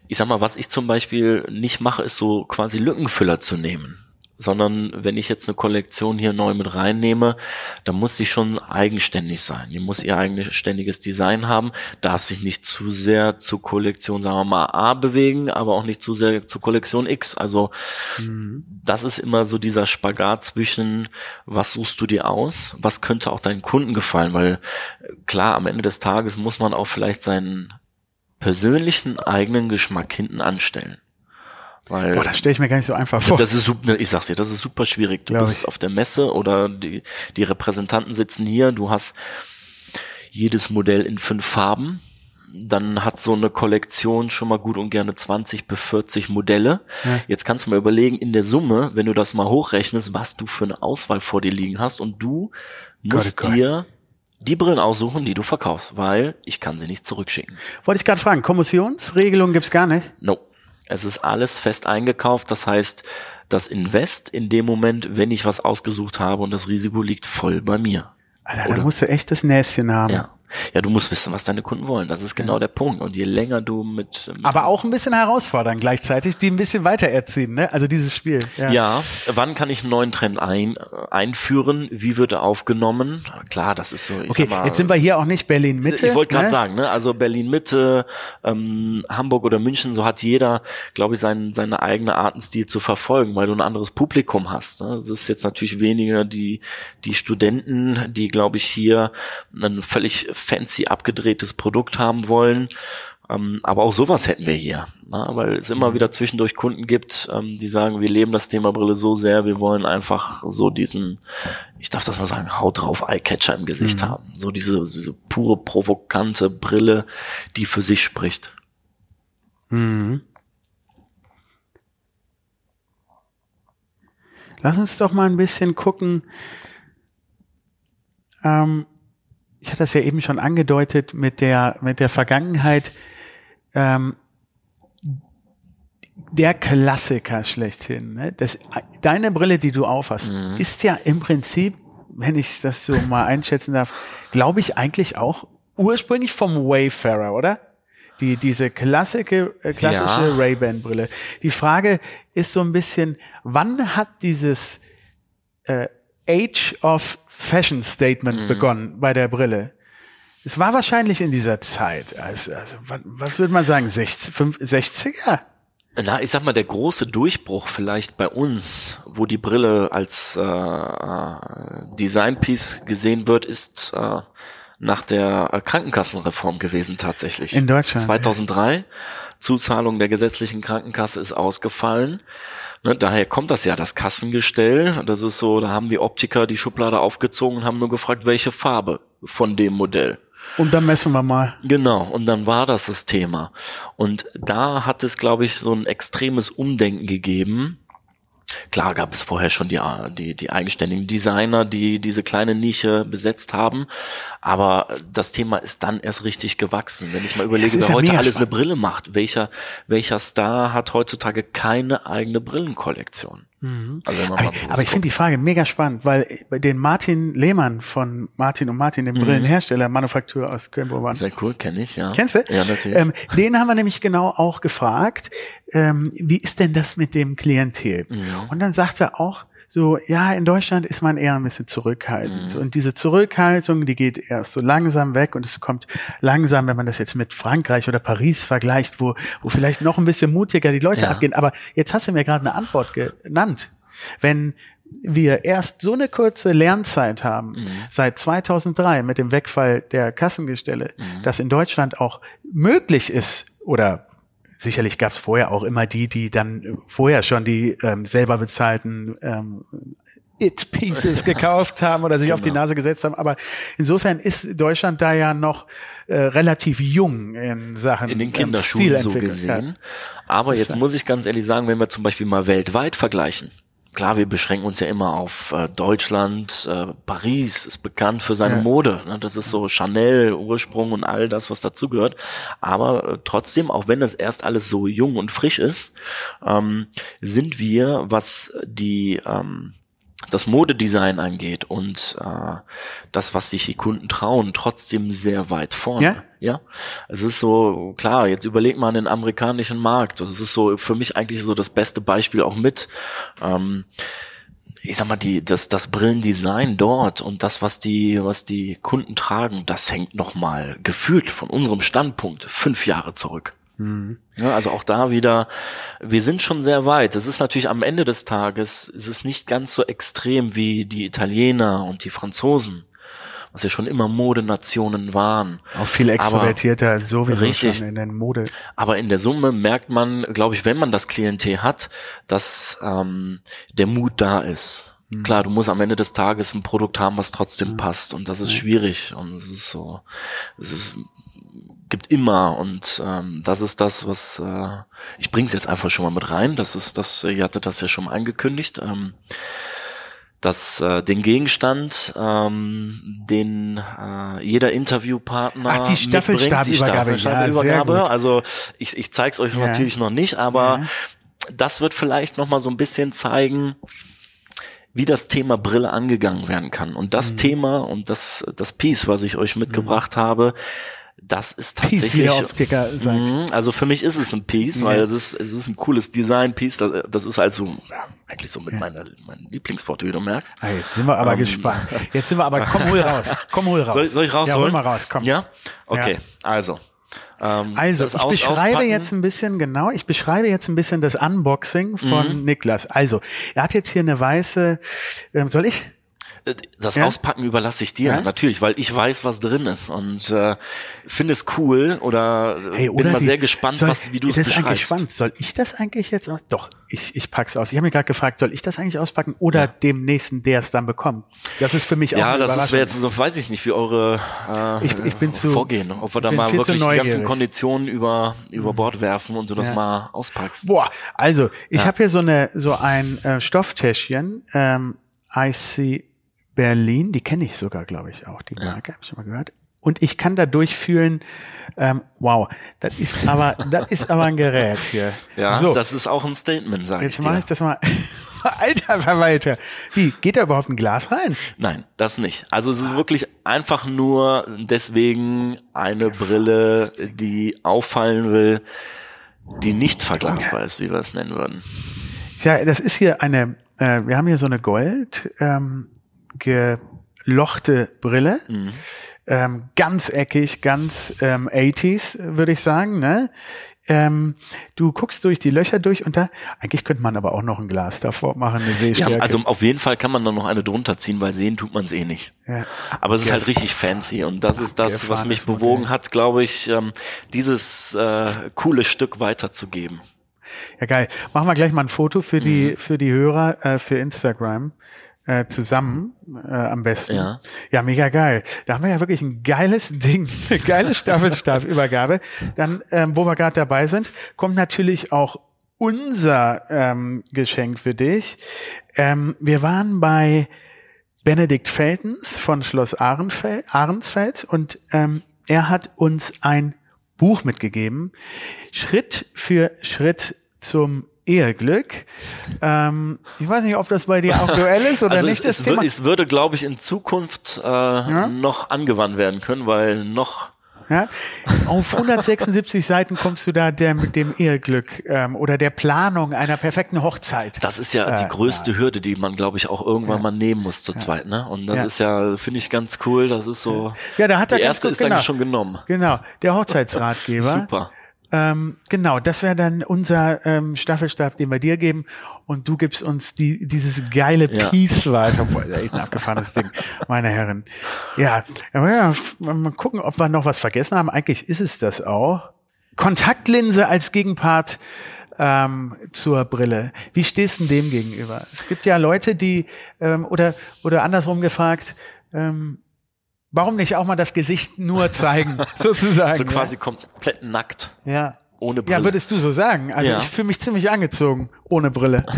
ich sag mal, was ich zum Beispiel nicht mache, ist so quasi Lückenfüller zu nehmen. Sondern wenn ich jetzt eine Kollektion hier neu mit reinnehme, dann muss sie schon eigenständig sein. Die muss ihr eigenständiges Design haben, darf sich nicht zu sehr zur Kollektion, sagen wir mal, A bewegen, aber auch nicht zu sehr zur Kollektion X. Also das ist immer so dieser Spagat zwischen, was suchst du dir aus, was könnte auch deinen Kunden gefallen, weil klar, am Ende des Tages muss man auch vielleicht seinen persönlichen eigenen Geschmack hinten anstellen. Weil Boah, das stelle ich mir gar nicht so einfach vor. das ist super, ich sag's dir, das ist super schwierig. Du Glaub bist ich. auf der Messe oder die, die Repräsentanten sitzen hier, du hast jedes Modell in fünf Farben. Dann hat so eine Kollektion schon mal gut und gerne 20 bis 40 Modelle. Jetzt kannst du mal überlegen, in der Summe, wenn du das mal hochrechnest, was du für eine Auswahl vor dir liegen hast und du musst Gott. dir die Brillen aussuchen, die du verkaufst, weil ich kann sie nicht zurückschicken. Wollte ich gerade fragen, Kommissionsregelung gibt's gar nicht? No. Es ist alles fest eingekauft. Das heißt, das Invest in dem Moment, wenn ich was ausgesucht habe und das Risiko liegt voll bei mir. Alter, da musst du echt das Näschen haben. Ja. Ja, du musst wissen, was deine Kunden wollen. Das ist genau der Punkt. Und je länger du mit, mit Aber auch ein bisschen herausfordern gleichzeitig, die ein bisschen weiter erziehen, ne? Also dieses Spiel. Ja. Ja, wann kann ich einen neuen Trend ein, einführen? Wie wird er aufgenommen? Klar, das ist so. Okay, mal, jetzt sind wir hier auch nicht Berlin Mitte. Ich wollte gerade ne? sagen, ne? also Berlin Mitte, ähm, Hamburg oder München, so hat jeder, glaube ich, seinen, seine eigene Artenstil zu verfolgen, weil du ein anderes Publikum hast. Ne? Es ist jetzt natürlich weniger die, die Studenten, die, glaube ich, hier ein völlig fancy abgedrehtes Produkt haben wollen. Ähm, aber auch sowas hätten wir hier, ne? weil es Mhm. immer wieder zwischendurch Kunden gibt, ähm, die sagen, wir leben das Thema Brille so sehr, wir wollen einfach so diesen, ich darf das mal sagen, Haut drauf Eyecatcher im Gesicht Mhm. haben. So diese, diese pure provokante Brille, die für sich spricht. Lass uns doch mal ein bisschen gucken. Ähm, ich hatte das ja eben schon angedeutet mit der, mit der Vergangenheit. Ähm, der Klassiker schlechthin. Ne? Das, deine Brille, die du aufhast, ist ja im Prinzip, wenn ich das so mal einschätzen darf, glaube ich eigentlich auch ursprünglich vom Wayfarer, oder? Die, diese klassische, äh, klassische Ja. Ray-Ban-Brille. Die Frage ist so ein bisschen, wann hat dieses äh, Age of Fashion Statement begonnen bei der Brille? Es war wahrscheinlich in dieser Zeit. Also, also was würde man sagen? 60, fünf- 60er? Na, ich sag mal, der große Durchbruch vielleicht bei uns, wo die Brille als äh, äh, Designpiece gesehen wird, ist äh, nach der äh, Krankenkassenreform gewesen tatsächlich. In Deutschland, 2003. Zuzahlung der gesetzlichen Krankenkasse ist ausgefallen. Ne, daher kommt das ja, das Kassengestell. Das ist so, da haben die Optiker die Schublade aufgezogen und haben nur gefragt, welche Farbe von dem Modell. Und dann messen wir mal. Genau, und dann war das das Thema. Und da hat es, glaube ich, so ein extremes Umdenken gegeben. Klar gab es vorher schon die, die, die eigenständigen Designer, die diese kleine Nische besetzt haben, aber das Thema ist dann erst richtig gewachsen. Wenn ich mal überlege, wer ja heute alles eine spannend. Brille macht, welcher, welcher Star hat heutzutage keine eigene Brillenkollektion? Also wenn man Aber, aber ich finde die Frage mega spannend, weil bei den Martin Lehmann von Martin und Martin, dem Brillenhersteller, Manufaktur aus Köln-Bonn, guckt. Sehr cool, kenne ich, ja. Kennst du? Ja, natürlich. Ähm, den haben wir nämlich genau auch gefragt, ähm, wie ist denn das mit dem Klientel? Mhm. Und dann sagt er auch so, ja, in Deutschland ist man eher ein bisschen zurückhaltend. Mhm. Und diese Zurückhaltung, die geht erst so langsam weg und es kommt langsam, wenn man das jetzt mit Frankreich oder Paris vergleicht, wo, wo vielleicht noch ein bisschen mutiger die Leute Ja. abgehen. Aber jetzt hast du mir gerade eine Antwort genannt. Wenn wir erst so eine kurze Lernzeit haben, Mhm. seit 2003 mit dem Wegfall der Kassengestelle, Mhm. dass in Deutschland auch möglich ist oder sicherlich gab es vorher auch immer die, die dann vorher schon die ähm, selber bezahlten ähm, It-Pieces gekauft haben oder sich auf die Genau. Nase gesetzt haben. Aber insofern ist Deutschland da ja noch äh, relativ jung in Sachen in den ähm, Kinderschuhen so Stilentwicklung. gesehen. Aber jetzt muss ich ganz ehrlich sagen, wenn wir zum Beispiel mal weltweit vergleichen. Klar, wir beschränken uns ja immer auf äh, Deutschland. Äh, Paris ist bekannt für seine Ja. Mode. Ne? Das ist so Chanel, Ursprung und all das, was dazugehört. Aber äh, trotzdem, auch wenn das erst alles so jung und frisch ist, ähm, sind wir, was die ähm, das Modedesign angeht und äh, das, was sich die Kunden trauen, trotzdem sehr weit vorne. Ja? Ja, es ist so, klar, jetzt überleg mal an den amerikanischen Markt. Das ist so für mich eigentlich so das beste Beispiel auch mit. Ähm, ich sag mal, die, das, das Brillendesign dort und das, was die, was die Kunden tragen, das hängt nochmal gefühlt von unserem Standpunkt fünf Jahre zurück. Ja, also auch da wieder, wir sind schon sehr weit. Es ist natürlich am Ende des Tages, es ist nicht ganz so extrem wie die Italiener und die Franzosen, was ja schon immer Modenationen waren. Auch viel extrovertierter sowieso Richtig. schon in der Mode. Aber in der Summe merkt man, glaube ich, wenn man das Klientel hat, dass ähm, der Mut da ist. Klar, du musst am Ende des Tages ein Produkt haben, was trotzdem passt. Und das ist schwierig. Und es ist so, es ist, gibt immer. Und ähm, das ist das, was äh, ich bring's jetzt einfach schon mal mit rein. Das ist das, ihr hattet das ja schon mal angekündigt. Ähm, dass äh, den Gegenstand, ähm, den äh, jeder Interviewpartner Ach, die Staffelstabübergabe. die Ja, Staffelstabübergabe. gut. also ich, ich zeig's euch Ja. natürlich noch nicht, aber Ja. das wird vielleicht noch mal so ein bisschen zeigen, wie das Thema Brille angegangen werden kann. Und Mhm. das Thema und das, das Piece, was ich euch mitgebracht habe, das ist tatsächlich. der Optiker sagt. Mhm, Also für mich ist es ein Piece, weil es ist, es ist ein cooles Design-Piece. Das, das ist also ja, eigentlich so mit meiner, meinem Lieblingswort, wie du merkst. Ah, jetzt sind wir aber gespannt. Jetzt sind wir aber, komm, hol raus. Komm, hol raus. Ähm. Soll, soll ich Ja, hol rausholen? mal raus, komm. Ja? Okay, Ja. also. Ähm, Also, ich Aus- beschreibe Auspacken- jetzt ein bisschen, genau, ich beschreibe jetzt ein bisschen das Unboxing von Mhm. Niklas. Also, er hat jetzt hier eine weiße, ähm, soll ich? Äh, Das Ja? Auspacken überlasse ich dir, Ja? natürlich, weil ich weiß, was drin ist und äh, finde es cool oder äh, Hey, bin oder mal die- sehr gespannt, soll, was, wie du es ist eigentlich beschreibst. spannend. Soll ich das eigentlich jetzt? Doch, ich, ich pack's aus. Ich habe mich gerade gefragt, soll ich das eigentlich auspacken oder dem nächsten, der es dann bekommt? Das ist für mich auch Ja, das ist jetzt so, weiß ich nicht, wie eure äh, Ich- ich bin zu- Vorgehen, ob wir da bin mal wirklich die ganzen. Konditionen über über Bord werfen und du das Ja. mal auspackst. Boah, also ich habe hier so eine so ein äh, Stofftäschchen, ähm, IC Berlin, die kenne ich sogar, glaube ich, auch, die Marke, habe ich schon mal gehört. Und ich kann da durchfühlen, ähm, wow, das ist aber, das ist aber ein Gerät hier. Ja, so, das ist auch ein Statement, sage ich jetzt mache ich das mal. Alter Verwalter, wie, geht da überhaupt ein Glas rein? Nein, das nicht. Also es ist wirklich einfach nur deswegen eine Brille, die auffallen will, die nicht verglasbar ist, wie wir es nennen würden. Ja, das ist hier eine, äh, wir haben hier so eine Gold ähm, gelochte Brille. Ähm, ganz eckig, ganz ähm, 80s, würde ich sagen. Ne? Ähm, du guckst durch die Löcher durch und da, eigentlich könnte man aber auch noch ein Glas davor machen, eine Ja, Sehstärke. also auf jeden Fall kann man da noch eine drunter ziehen, weil sehen tut man es eh nicht. Ja. Aber es ist halt richtig fancy und das ist das, was mich bewogen hat, glaube ich, ähm, dieses äh, coole Stück weiterzugeben. Ja, geil. Machen wir gleich mal ein Foto für Mhm. die, für die Hörer, äh, für Instagram. Äh, zusammen äh, am besten. Ja. ja, mega geil. Da haben wir ja wirklich ein geiles Ding, eine geile Staffelstabübergabe. Dann, ähm, wo wir gerade dabei sind, kommt natürlich auch unser ähm, Geschenk für dich. Ähm, wir waren bei Benedikt Feltens von Schloss Ahrenfeld, Ahrensfeld und ähm, er hat uns ein Buch mitgegeben, Schritt für Schritt zum Eheglück. Ähm, ich weiß nicht, ob das bei dir aktuell ist oder Also nicht. es, das es, Thema. es würde, glaube ich, in Zukunft äh, noch angewandt werden können, weil noch Ja? Auf 176 Seiten kommst du da der, mit dem Eheglück ähm, oder der Planung einer perfekten Hochzeit. Das ist ja Äh, die größte Hürde, die man, glaube ich, auch irgendwann mal nehmen muss zu zweit, ne? Und das Ja. ist ja, finde ich ganz cool. Das ist so. Ja, da hat er die ganz erste gut- ist genau. eigentlich schon genommen. Genau, der Hochzeitsratgeber. Super. Ähm, genau, das wäre dann unser ähm, Staffelstab, den wir dir geben. Und du gibst uns die, dieses geile Ja. Piece weiter. Boah, ist echt ein abgefahrenes Ding, meine Herren. Ja, mal gucken, ob wir noch was vergessen haben. Eigentlich ist es das auch. Kontaktlinse als Gegenpart ähm, zur Brille. Wie stehst du dem gegenüber? Es gibt ja Leute, die, ähm, oder, oder andersrum gefragt, ähm, warum nicht auch mal das Gesicht nur zeigen, sozusagen? So quasi komplett nackt, Ja. ohne Brille. Ja, würdest du so sagen? Also Ja. ich fühle mich ziemlich angezogen, ohne Brille.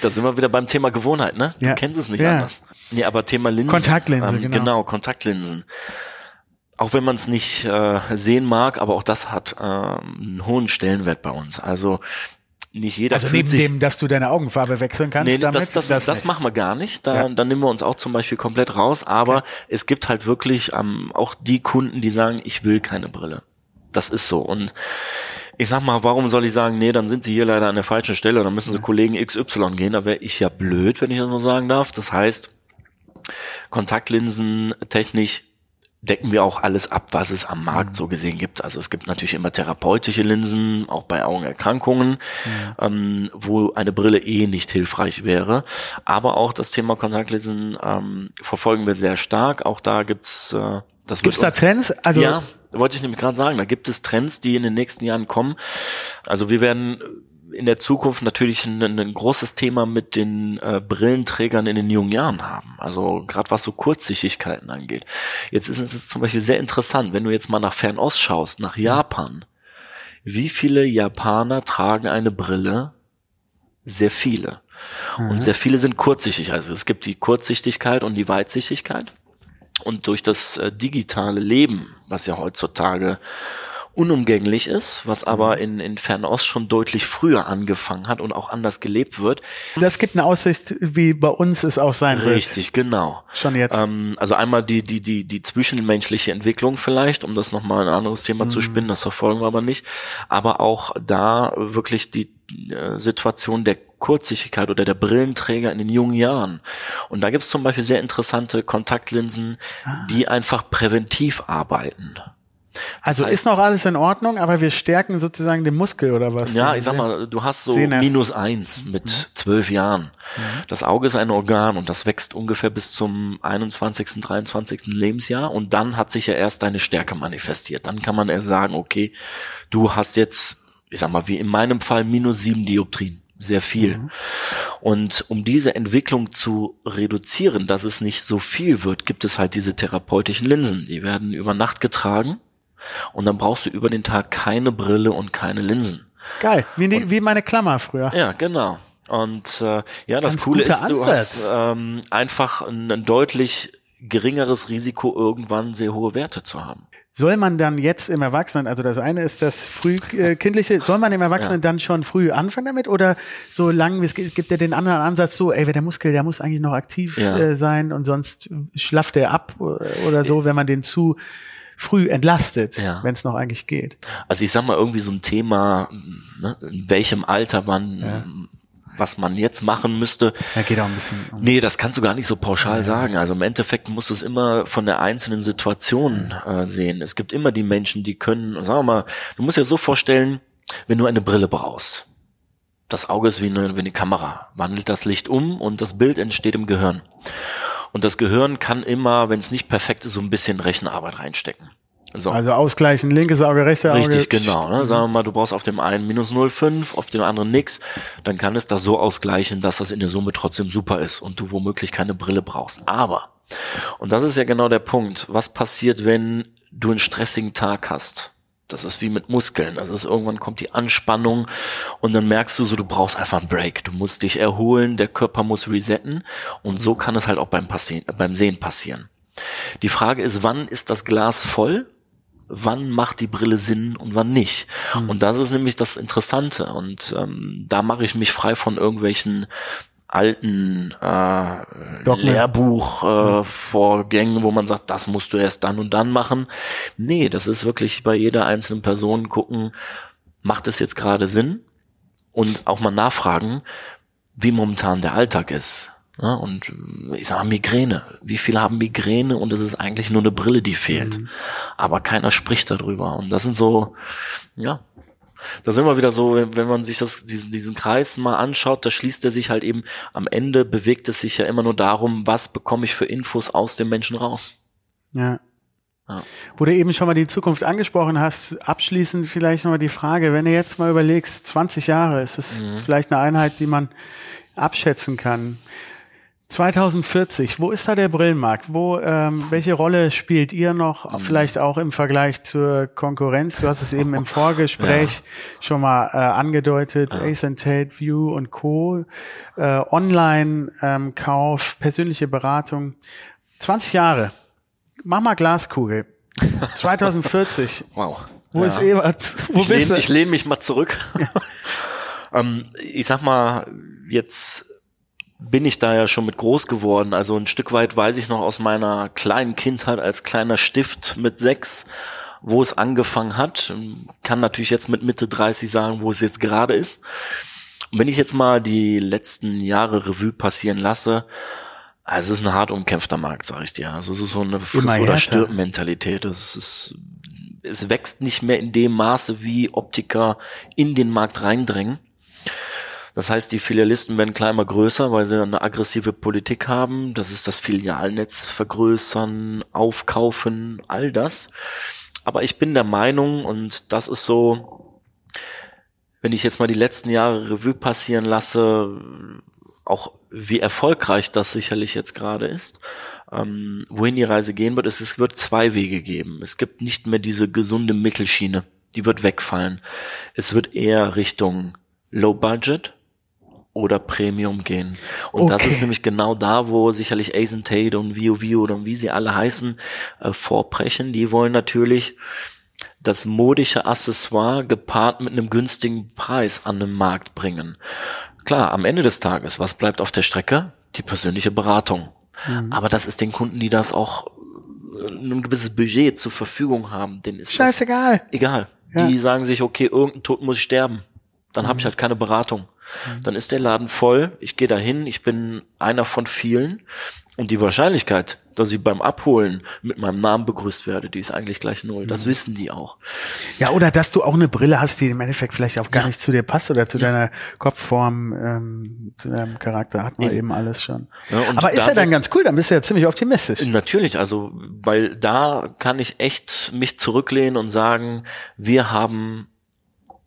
Da sind wir wieder beim Thema Gewohnheit, ne? Ja. Du kennst es nicht Ja. anders. Nee, aber Thema Linsen. Kontaktlinse, ähm, genau. Genau, Kontaktlinsen. Auch wenn man es nicht äh, sehen mag, aber auch das hat ähm, einen hohen Stellenwert bei uns. Also nicht jeder Also neben dem, dass du deine Augenfarbe wechseln kannst, Nee, damit, das, das, das, nicht. machen wir gar nicht. Da, Ja. da nehmen wir uns auch zum Beispiel komplett raus. Aber es gibt halt wirklich ähm, auch die Kunden, die sagen, ich will keine Brille. Das ist so. Und ich sag mal, warum soll ich sagen, nee, dann sind sie hier leider an der falschen Stelle, dann müssen sie Kollegen XY gehen. Da wäre ich ja blöd, wenn ich das mal sagen darf. Das heißt, Kontaktlinsen technisch decken wir auch alles ab, was es am Markt so gesehen gibt. Also es gibt natürlich immer therapeutische Linsen, auch bei Augenerkrankungen, ähm, wo eine Brille eh nicht hilfreich wäre. Aber auch das Thema Kontaktlinsen ähm, verfolgen wir sehr stark. Auch da gibt's äh, das Gibt's da Trends? Also ja, wollte ich nämlich gerade sagen, da gibt es Trends, die in den nächsten Jahren kommen. Also wir werden in der Zukunft natürlich ein, ein großes Thema mit den äh, Brillenträgern in den jungen Jahren haben. Also gerade was so Kurzsichtigkeiten angeht. Jetzt ist es zum Beispiel sehr interessant, wenn du jetzt mal nach Fernost schaust, nach Japan. Wie viele Japaner tragen eine Brille? Sehr viele. Und sehr viele sind kurzsichtig. Also es gibt die Kurzsichtigkeit und die Weitsichtigkeit. Und durch das äh, digitale Leben, was ja heutzutage unumgänglich ist, was aber in, in Fernost schon deutlich früher angefangen hat und auch anders gelebt wird. Das gibt eine Aussicht, wie bei uns es auch sein wird. Richtig, genau. Schon jetzt. Ähm, also einmal die, die, die, die zwischenmenschliche Entwicklung vielleicht, um das nochmal ein anderes Thema Mhm. zu spinnen, das verfolgen wir aber nicht. Aber auch da wirklich die äh, Situation der Kurzsichtigkeit oder der Brillenträger in den jungen Jahren. Und da gibt es zum Beispiel sehr interessante Kontaktlinsen, Ah. die einfach präventiv arbeiten. Also ist noch alles in Ordnung, aber wir stärken sozusagen den Muskel oder was? Ja, ich sag mal, du hast so Sehne. minus eins mit zwölf Jahren. Das Auge ist ein Organ und das wächst ungefähr bis zum 21., 23. Lebensjahr und dann hat sich ja erst deine Stärke manifestiert. Dann kann man erst sagen, okay, du hast jetzt, ich sag mal, wie in meinem Fall minus sieben Dioptrien. Sehr viel. Und um diese Entwicklung zu reduzieren, dass es nicht so viel wird, gibt es halt diese therapeutischen Linsen. Die werden über Nacht getragen und dann brauchst du über den Tag keine Brille und keine Linsen. Geil, wie, die, wie meine Klammer früher. Ja, genau. Und äh, ja, das Ganz Coole ist, du Ansatz. hast ähm, einfach ein, ein deutlich geringeres Risiko, irgendwann sehr hohe Werte zu haben. Soll man dann jetzt im Erwachsenen, also das eine ist das frühkindliche, soll man im Erwachsenen dann schon früh anfangen damit oder so lang wie es gibt ja den anderen Ansatz so, ey, der Muskel, der muss eigentlich noch aktiv Ja. äh, sein und sonst schlafft er ab äh, oder so, wenn man den zu früh entlastet, Ja. wenn es noch eigentlich geht. Also ich sag mal irgendwie so ein Thema, ne, in welchem Alter man, was man jetzt machen müsste. Da geht auch ein bisschen um. Nee, das kannst du gar nicht so pauschal sagen. Also im Endeffekt musst du es immer von der einzelnen Situation äh, sehen. Es gibt immer die Menschen, die können, sagen wir mal, du musst dir so vorstellen, wenn du eine Brille brauchst. Das Auge ist wie eine, wie eine Kamera, wandelt das Licht um und das Bild entsteht im Gehirn. Und das Gehirn kann immer, wenn es nicht perfekt ist, so ein bisschen Rechenarbeit reinstecken. So. Also ausgleichen, linkes Auge, rechtes Auge. Richtig, genau. Ne? Sagen wir mal, du brauchst auf dem einen minus 0,5, auf dem anderen nix, dann kann es das so ausgleichen, dass das in der Summe trotzdem super ist und du womöglich keine Brille brauchst. Aber, und das ist ja genau der Punkt, was passiert, wenn du einen stressigen Tag hast? Das ist wie mit Muskeln. Das ist irgendwann kommt die Anspannung und dann merkst du so, du brauchst einfach einen Break. Du musst dich erholen, der Körper muss resetten und so kann es halt auch beim, Passi beim Sehen passieren. Die Frage ist, wann ist das Glas voll? Wann macht die Brille Sinn und wann nicht? Und das ist nämlich das Interessante. Und ähm, da mache ich mich frei von irgendwelchen alten äh, Dogmen. Lehrbuch äh, Vorgängen, wo man sagt, das musst du erst dann und dann machen. Nee, das ist wirklich bei jeder einzelnen Person gucken, macht es jetzt gerade Sinn? Und auch mal nachfragen, wie momentan der Alltag ist. Ja, und äh, ich sag mal Migräne. Wie viele haben Migräne und es ist eigentlich nur eine Brille, die fehlt. Aber keiner spricht darüber. Und das sind so, ja, da sind wir wieder so, wenn, man sich das, diesen, diesen Kreis mal anschaut, da schließt er sich halt eben, am Ende bewegt es sich ja immer nur darum, was bekomme ich für Infos aus dem Menschen raus. Ja. Ja. Wo du eben schon mal die Zukunft angesprochen hast, abschließend vielleicht nochmal die Frage, wenn du jetzt mal überlegst, 20 Jahre, ist das Mhm. vielleicht eine Einheit, die man abschätzen kann. 2040, wo ist da der Brillenmarkt? Wo, ähm, welche Rolle spielt ihr noch? Mhm. Vielleicht auch im Vergleich zur Konkurrenz. Du hast es eben im Vorgespräch schon mal äh, angedeutet. Ace and Tate, View und Co. Äh, Online-Kauf, persönliche Beratung. 20 Jahre. Mach mal Glaskugel. 2040. Wow. Wo ist Ebert? Wo ich bist lehne du? ich lehn mich mal zurück. ähm, ich sag mal, jetzt bin ich da ja schon mit groß geworden. Also ein Stück weit weiß ich noch aus meiner kleinen Kindheit als kleiner Stift mit sechs, wo es angefangen hat. Kann natürlich jetzt mit Mitte 30 sagen, wo es jetzt gerade ist. Und wenn ich jetzt mal die letzten Jahre Revue passieren lasse, also es ist ein hart umkämpfter Markt, sag ich dir. Also es ist so eine Friss- oder. Stirb-Mentalität. Es ist, es wächst nicht mehr in dem Maße, wie Optiker in den Markt reindrängen. Das heißt, die Filialisten werden klar immer größer, weil sie eine aggressive Politik haben. Das ist das Filialnetz vergrößern, aufkaufen, all das. Aber ich bin der Meinung, und das ist so, wenn ich jetzt mal die letzten Jahre Revue passieren lasse, auch wie erfolgreich das sicherlich jetzt gerade ist, ähm, wohin die Reise gehen wird, ist, es wird zwei Wege geben. Es gibt nicht mehr diese gesunde Mittelschiene, die wird wegfallen. Es wird eher Richtung Low Budget oder Premium gehen. Und das Okay. ist nämlich genau da, wo sicherlich Ace and Tate und Vio Vio oder wie sie alle heißen, äh, vorbrechen. Die wollen natürlich das modische Accessoire gepaart mit einem günstigen Preis an den Markt bringen. Klar, am Ende des Tages, was bleibt auf der Strecke? Die persönliche Beratung. Mhm. Aber das ist den Kunden, die das auch äh, ein gewisses Budget zur Verfügung haben, denen ist das Scheißegal. egal. Ja. Die sagen sich, okay, irgendein Tod muss ich sterben. Dann habe ich halt keine Beratung. Dann ist der Laden voll, ich gehe dahin, ich bin einer von vielen und die Wahrscheinlichkeit, dass ich beim Abholen mit meinem Namen begrüßt werde, die ist eigentlich gleich null. Das wissen die auch. Ja, oder dass du auch eine Brille hast, die im Endeffekt vielleicht auch gar nicht zu dir passt oder zu deiner Kopfform, ähm, zu deinem Charakter. Hat man Nee. eben alles schon. Ja, Aber ist ja dann ganz cool, dann bist du ja ziemlich optimistisch. Natürlich, also weil da kann ich echt mich zurücklehnen und sagen, wir haben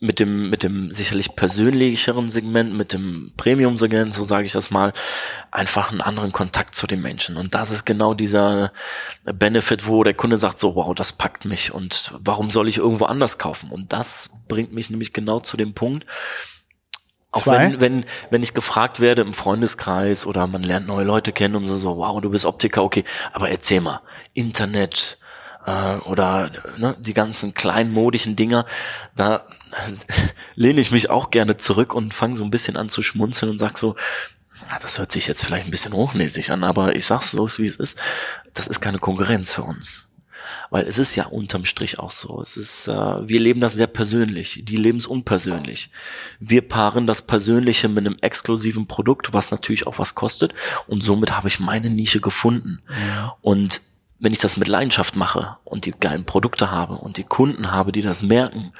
mit dem mit dem sicherlich persönlicheren Segment, mit dem Premium Segment, so sage ich das mal, einfach einen anderen Kontakt zu den Menschen und das ist genau dieser Benefit, wo der Kunde sagt so, wow, das packt mich und warum soll ich irgendwo anders kaufen? Und das bringt mich nämlich genau zu dem Punkt, auch Zwei? wenn, wenn, wenn ich gefragt werde im Freundeskreis oder man lernt neue Leute kennen und so, so wow, du bist Optiker, okay, aber erzähl mal, Internet äh, oder ne, die ganzen kleinen modischen Dinger, da lehne ich mich auch gerne zurück und fange so ein bisschen an zu schmunzeln und sag so, ja, das hört sich jetzt vielleicht ein bisschen hochnäsig an, aber ich sag's so, wie es ist, das ist keine Konkurrenz für uns. Weil es ist ja unterm Strich auch so. Es ist, äh, wir leben das sehr persönlich. Die leben es unpersönlich. Wir paaren das Persönliche mit einem exklusiven Produkt, was natürlich auch was kostet. Und somit habe ich meine Nische gefunden. Und wenn ich das mit Leidenschaft mache und die geilen Produkte habe und die Kunden habe, die das merken,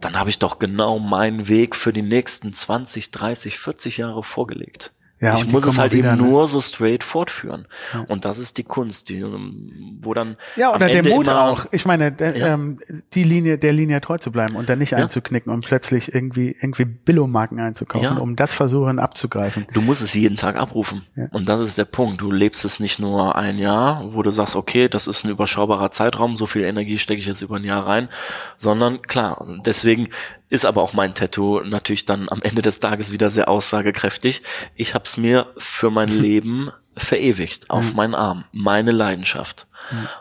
dann habe ich doch genau meinen Weg für die nächsten 20, 30, 40 Jahre vorgelegt. Ja, ich muss es halt wieder, eben ne? nur so straight fortführen. Und das ist die Kunst, die, ähm, wo dann Ja, oder der Ende Mut immer- auch. Ich meine, der, Ja. ähm, die Linie, der Linie treu zu bleiben und dann nicht einzuknicken und plötzlich irgendwie, irgendwie Billo-Marken einzukaufen, Ja. um das versuchen abzugreifen. Du musst es jeden Tag abrufen. Ja. Und das ist der Punkt. Du lebst es nicht nur ein Jahr, wo du sagst, okay, das ist ein überschaubarer Zeitraum, so viel Energie stecke ich jetzt über ein Jahr rein, sondern klar, deswegen ist aber auch mein Tattoo natürlich dann am Ende des Tages wieder sehr aussagekräftig. Ich habe es mir für mein Leben verewigt auf meinen Arm, meine Leidenschaft.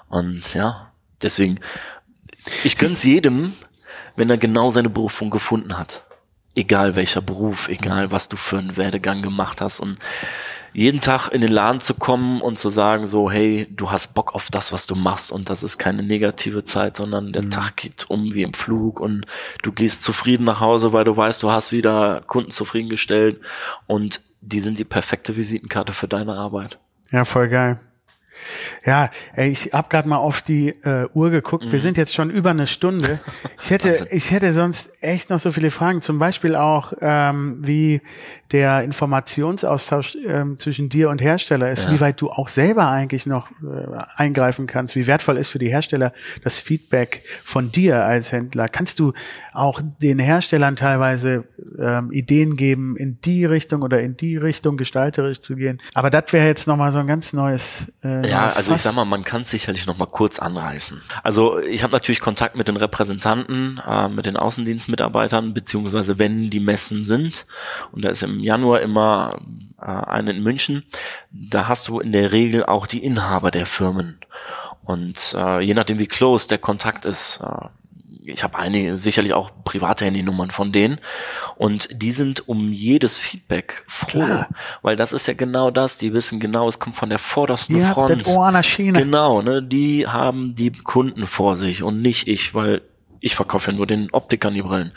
Und ja, deswegen, ich gönn's jedem, wenn er genau seine Berufung gefunden hat. Egal welcher Beruf, egal was du für einen Werdegang gemacht hast und jeden Tag in den Laden zu kommen und zu sagen so, hey, du hast Bock auf das, was du machst und das ist keine negative Zeit, sondern der Tag geht um wie im Flug und du gehst zufrieden nach Hause, weil du weißt, du hast wieder Kunden zufriedengestellt und die sind die perfekte Visitenkarte für deine Arbeit. Ja, voll geil. Ja, ey, ich habe gerade mal auf die äh, Uhr geguckt. Mhm. Wir sind jetzt schon über eine Stunde. Ich hätte, ich hätte sonst echt noch so viele Fragen. Zum Beispiel auch, ähm, wie der Informationsaustausch ähm, zwischen dir und Hersteller ist, wie weit du auch selber eigentlich noch äh, eingreifen kannst, wie wertvoll ist für die Hersteller das Feedback von dir als Händler. Kannst du auch den Herstellern teilweise ähm, Ideen geben, in die Richtung oder in die Richtung gestalterisch zu gehen? Aber das wäre jetzt nochmal so ein ganz neues. Äh, Ja, neues also ich Fass. sag mal, man kann es sicherlich noch mal kurz anreißen. Also ich habe natürlich Kontakt mit den Repräsentanten, äh, mit den Außendienstmitarbeitern, beziehungsweise wenn die Messen sind, und da ist im Januar immer äh, eine in München, da hast du in der Regel auch die Inhaber der Firmen. Und äh, je nachdem, wie close der Kontakt ist, äh, ich habe einige, sicherlich auch private Handynummern von denen. Und die sind um jedes Feedback froh. Klar. Weil das ist ja genau das. Die wissen genau, es kommt von der vordersten Ihr habt Front. das Ohr an der Schiene. Genau, ne? Die haben die Kunden vor sich und nicht ich, weil ich verkaufe ja nur den Optikern die Brillen.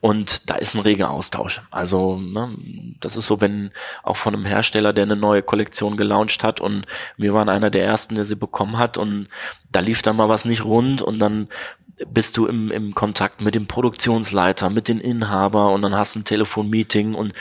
Und da ist ein reger Austausch. Also, ne, das ist so, wenn auch von einem Hersteller, der eine neue Kollektion gelauncht hat und wir waren einer der ersten, der sie bekommen hat und da lief dann mal was nicht rund und dann bist du im, im Kontakt mit dem Produktionsleiter, mit den Inhaber und dann hast du ein Telefonmeeting und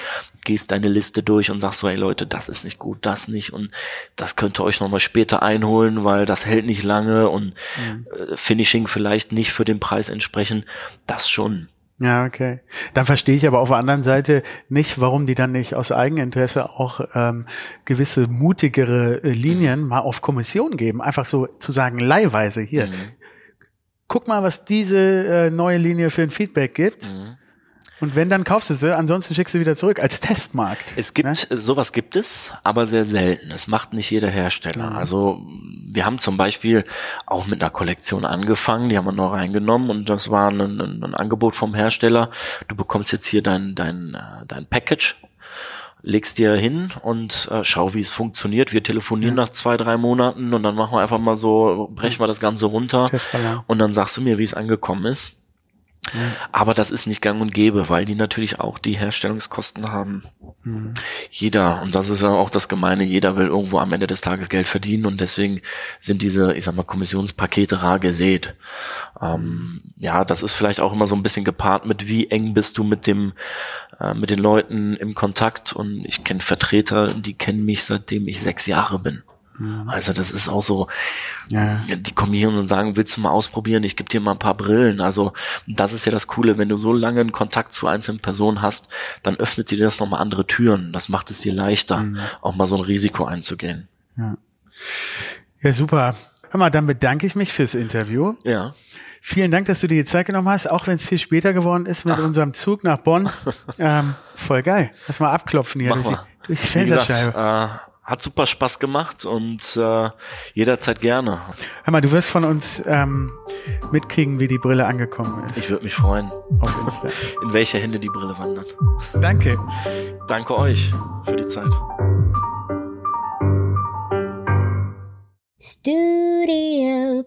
gehst deine Liste durch und sagst so, hey Leute, das ist nicht gut, das nicht und das könnt ihr euch nochmal später einholen, weil das hält nicht lange und äh, Finishing vielleicht nicht für den Preis entsprechend. Das schon. Ja, okay. Dann verstehe ich aber auf der anderen Seite nicht, warum die dann nicht aus Eigeninteresse auch ähm, gewisse mutigere äh, Linien mal auf Kommission geben. Einfach so zu sagen, leihweise hier. Guck mal, was diese äh, neue Linie für ein Feedback gibt. Und wenn, dann kaufst du sie, ansonsten schickst du wieder zurück als Testmarkt. Es gibt, Ne? sowas gibt es, aber sehr selten. Es macht nicht jeder Hersteller. Mhm. Also wir haben zum Beispiel auch mit einer Kollektion angefangen, die haben wir noch reingenommen und das war ein, ein, ein Angebot vom Hersteller. Du bekommst jetzt hier dein, dein, äh, dein Package, legst dir hin und äh, schau, wie es funktioniert. Wir telefonieren nach zwei, drei Monaten und dann machen wir einfach mal so, brechen wir das Ganze runter und dann sagst du mir, wie es angekommen ist. Aber das ist nicht gang und gäbe, weil die natürlich auch die Herstellungskosten haben. Jeder, und das ist ja auch das Gemeine, jeder will irgendwo am Ende des Tages Geld verdienen und deswegen sind diese, ich sag mal, Kommissionspakete rar gesät. Ähm, ja, das ist vielleicht auch immer so ein bisschen gepaart mit, wie eng bist du mit dem, äh, mit den Leuten im Kontakt und ich kenne Vertreter, die kennen mich seitdem ich sechs Jahre bin. Also das ist auch so, Ja. die kommen hier und sagen, willst du mal ausprobieren? Ich gebe dir mal ein paar Brillen. Also das ist ja das Coole, wenn du so lange einen Kontakt zu einzelnen Personen hast, dann öffnet dir das nochmal andere Türen. Das macht es dir leichter, auch mal so ein Risiko einzugehen. Ja, super. Hör mal, dann bedanke ich mich fürs Interview. Ja. Vielen Dank, dass du dir die Zeit genommen hast, auch wenn es viel später geworden ist mit unserem Zug nach Bonn. ähm, voll geil. Lass mal abklopfen hier Mach durch die, durch die Fensterscheibe. äh, hat super Spaß gemacht und äh, jederzeit gerne. Hör mal, du wirst von uns ähm, mitkriegen, wie die Brille angekommen ist Ich würde mich freuen, auf Insta. in welche Hände die Brille wandert. Danke. Danke euch für die Zeit. Studio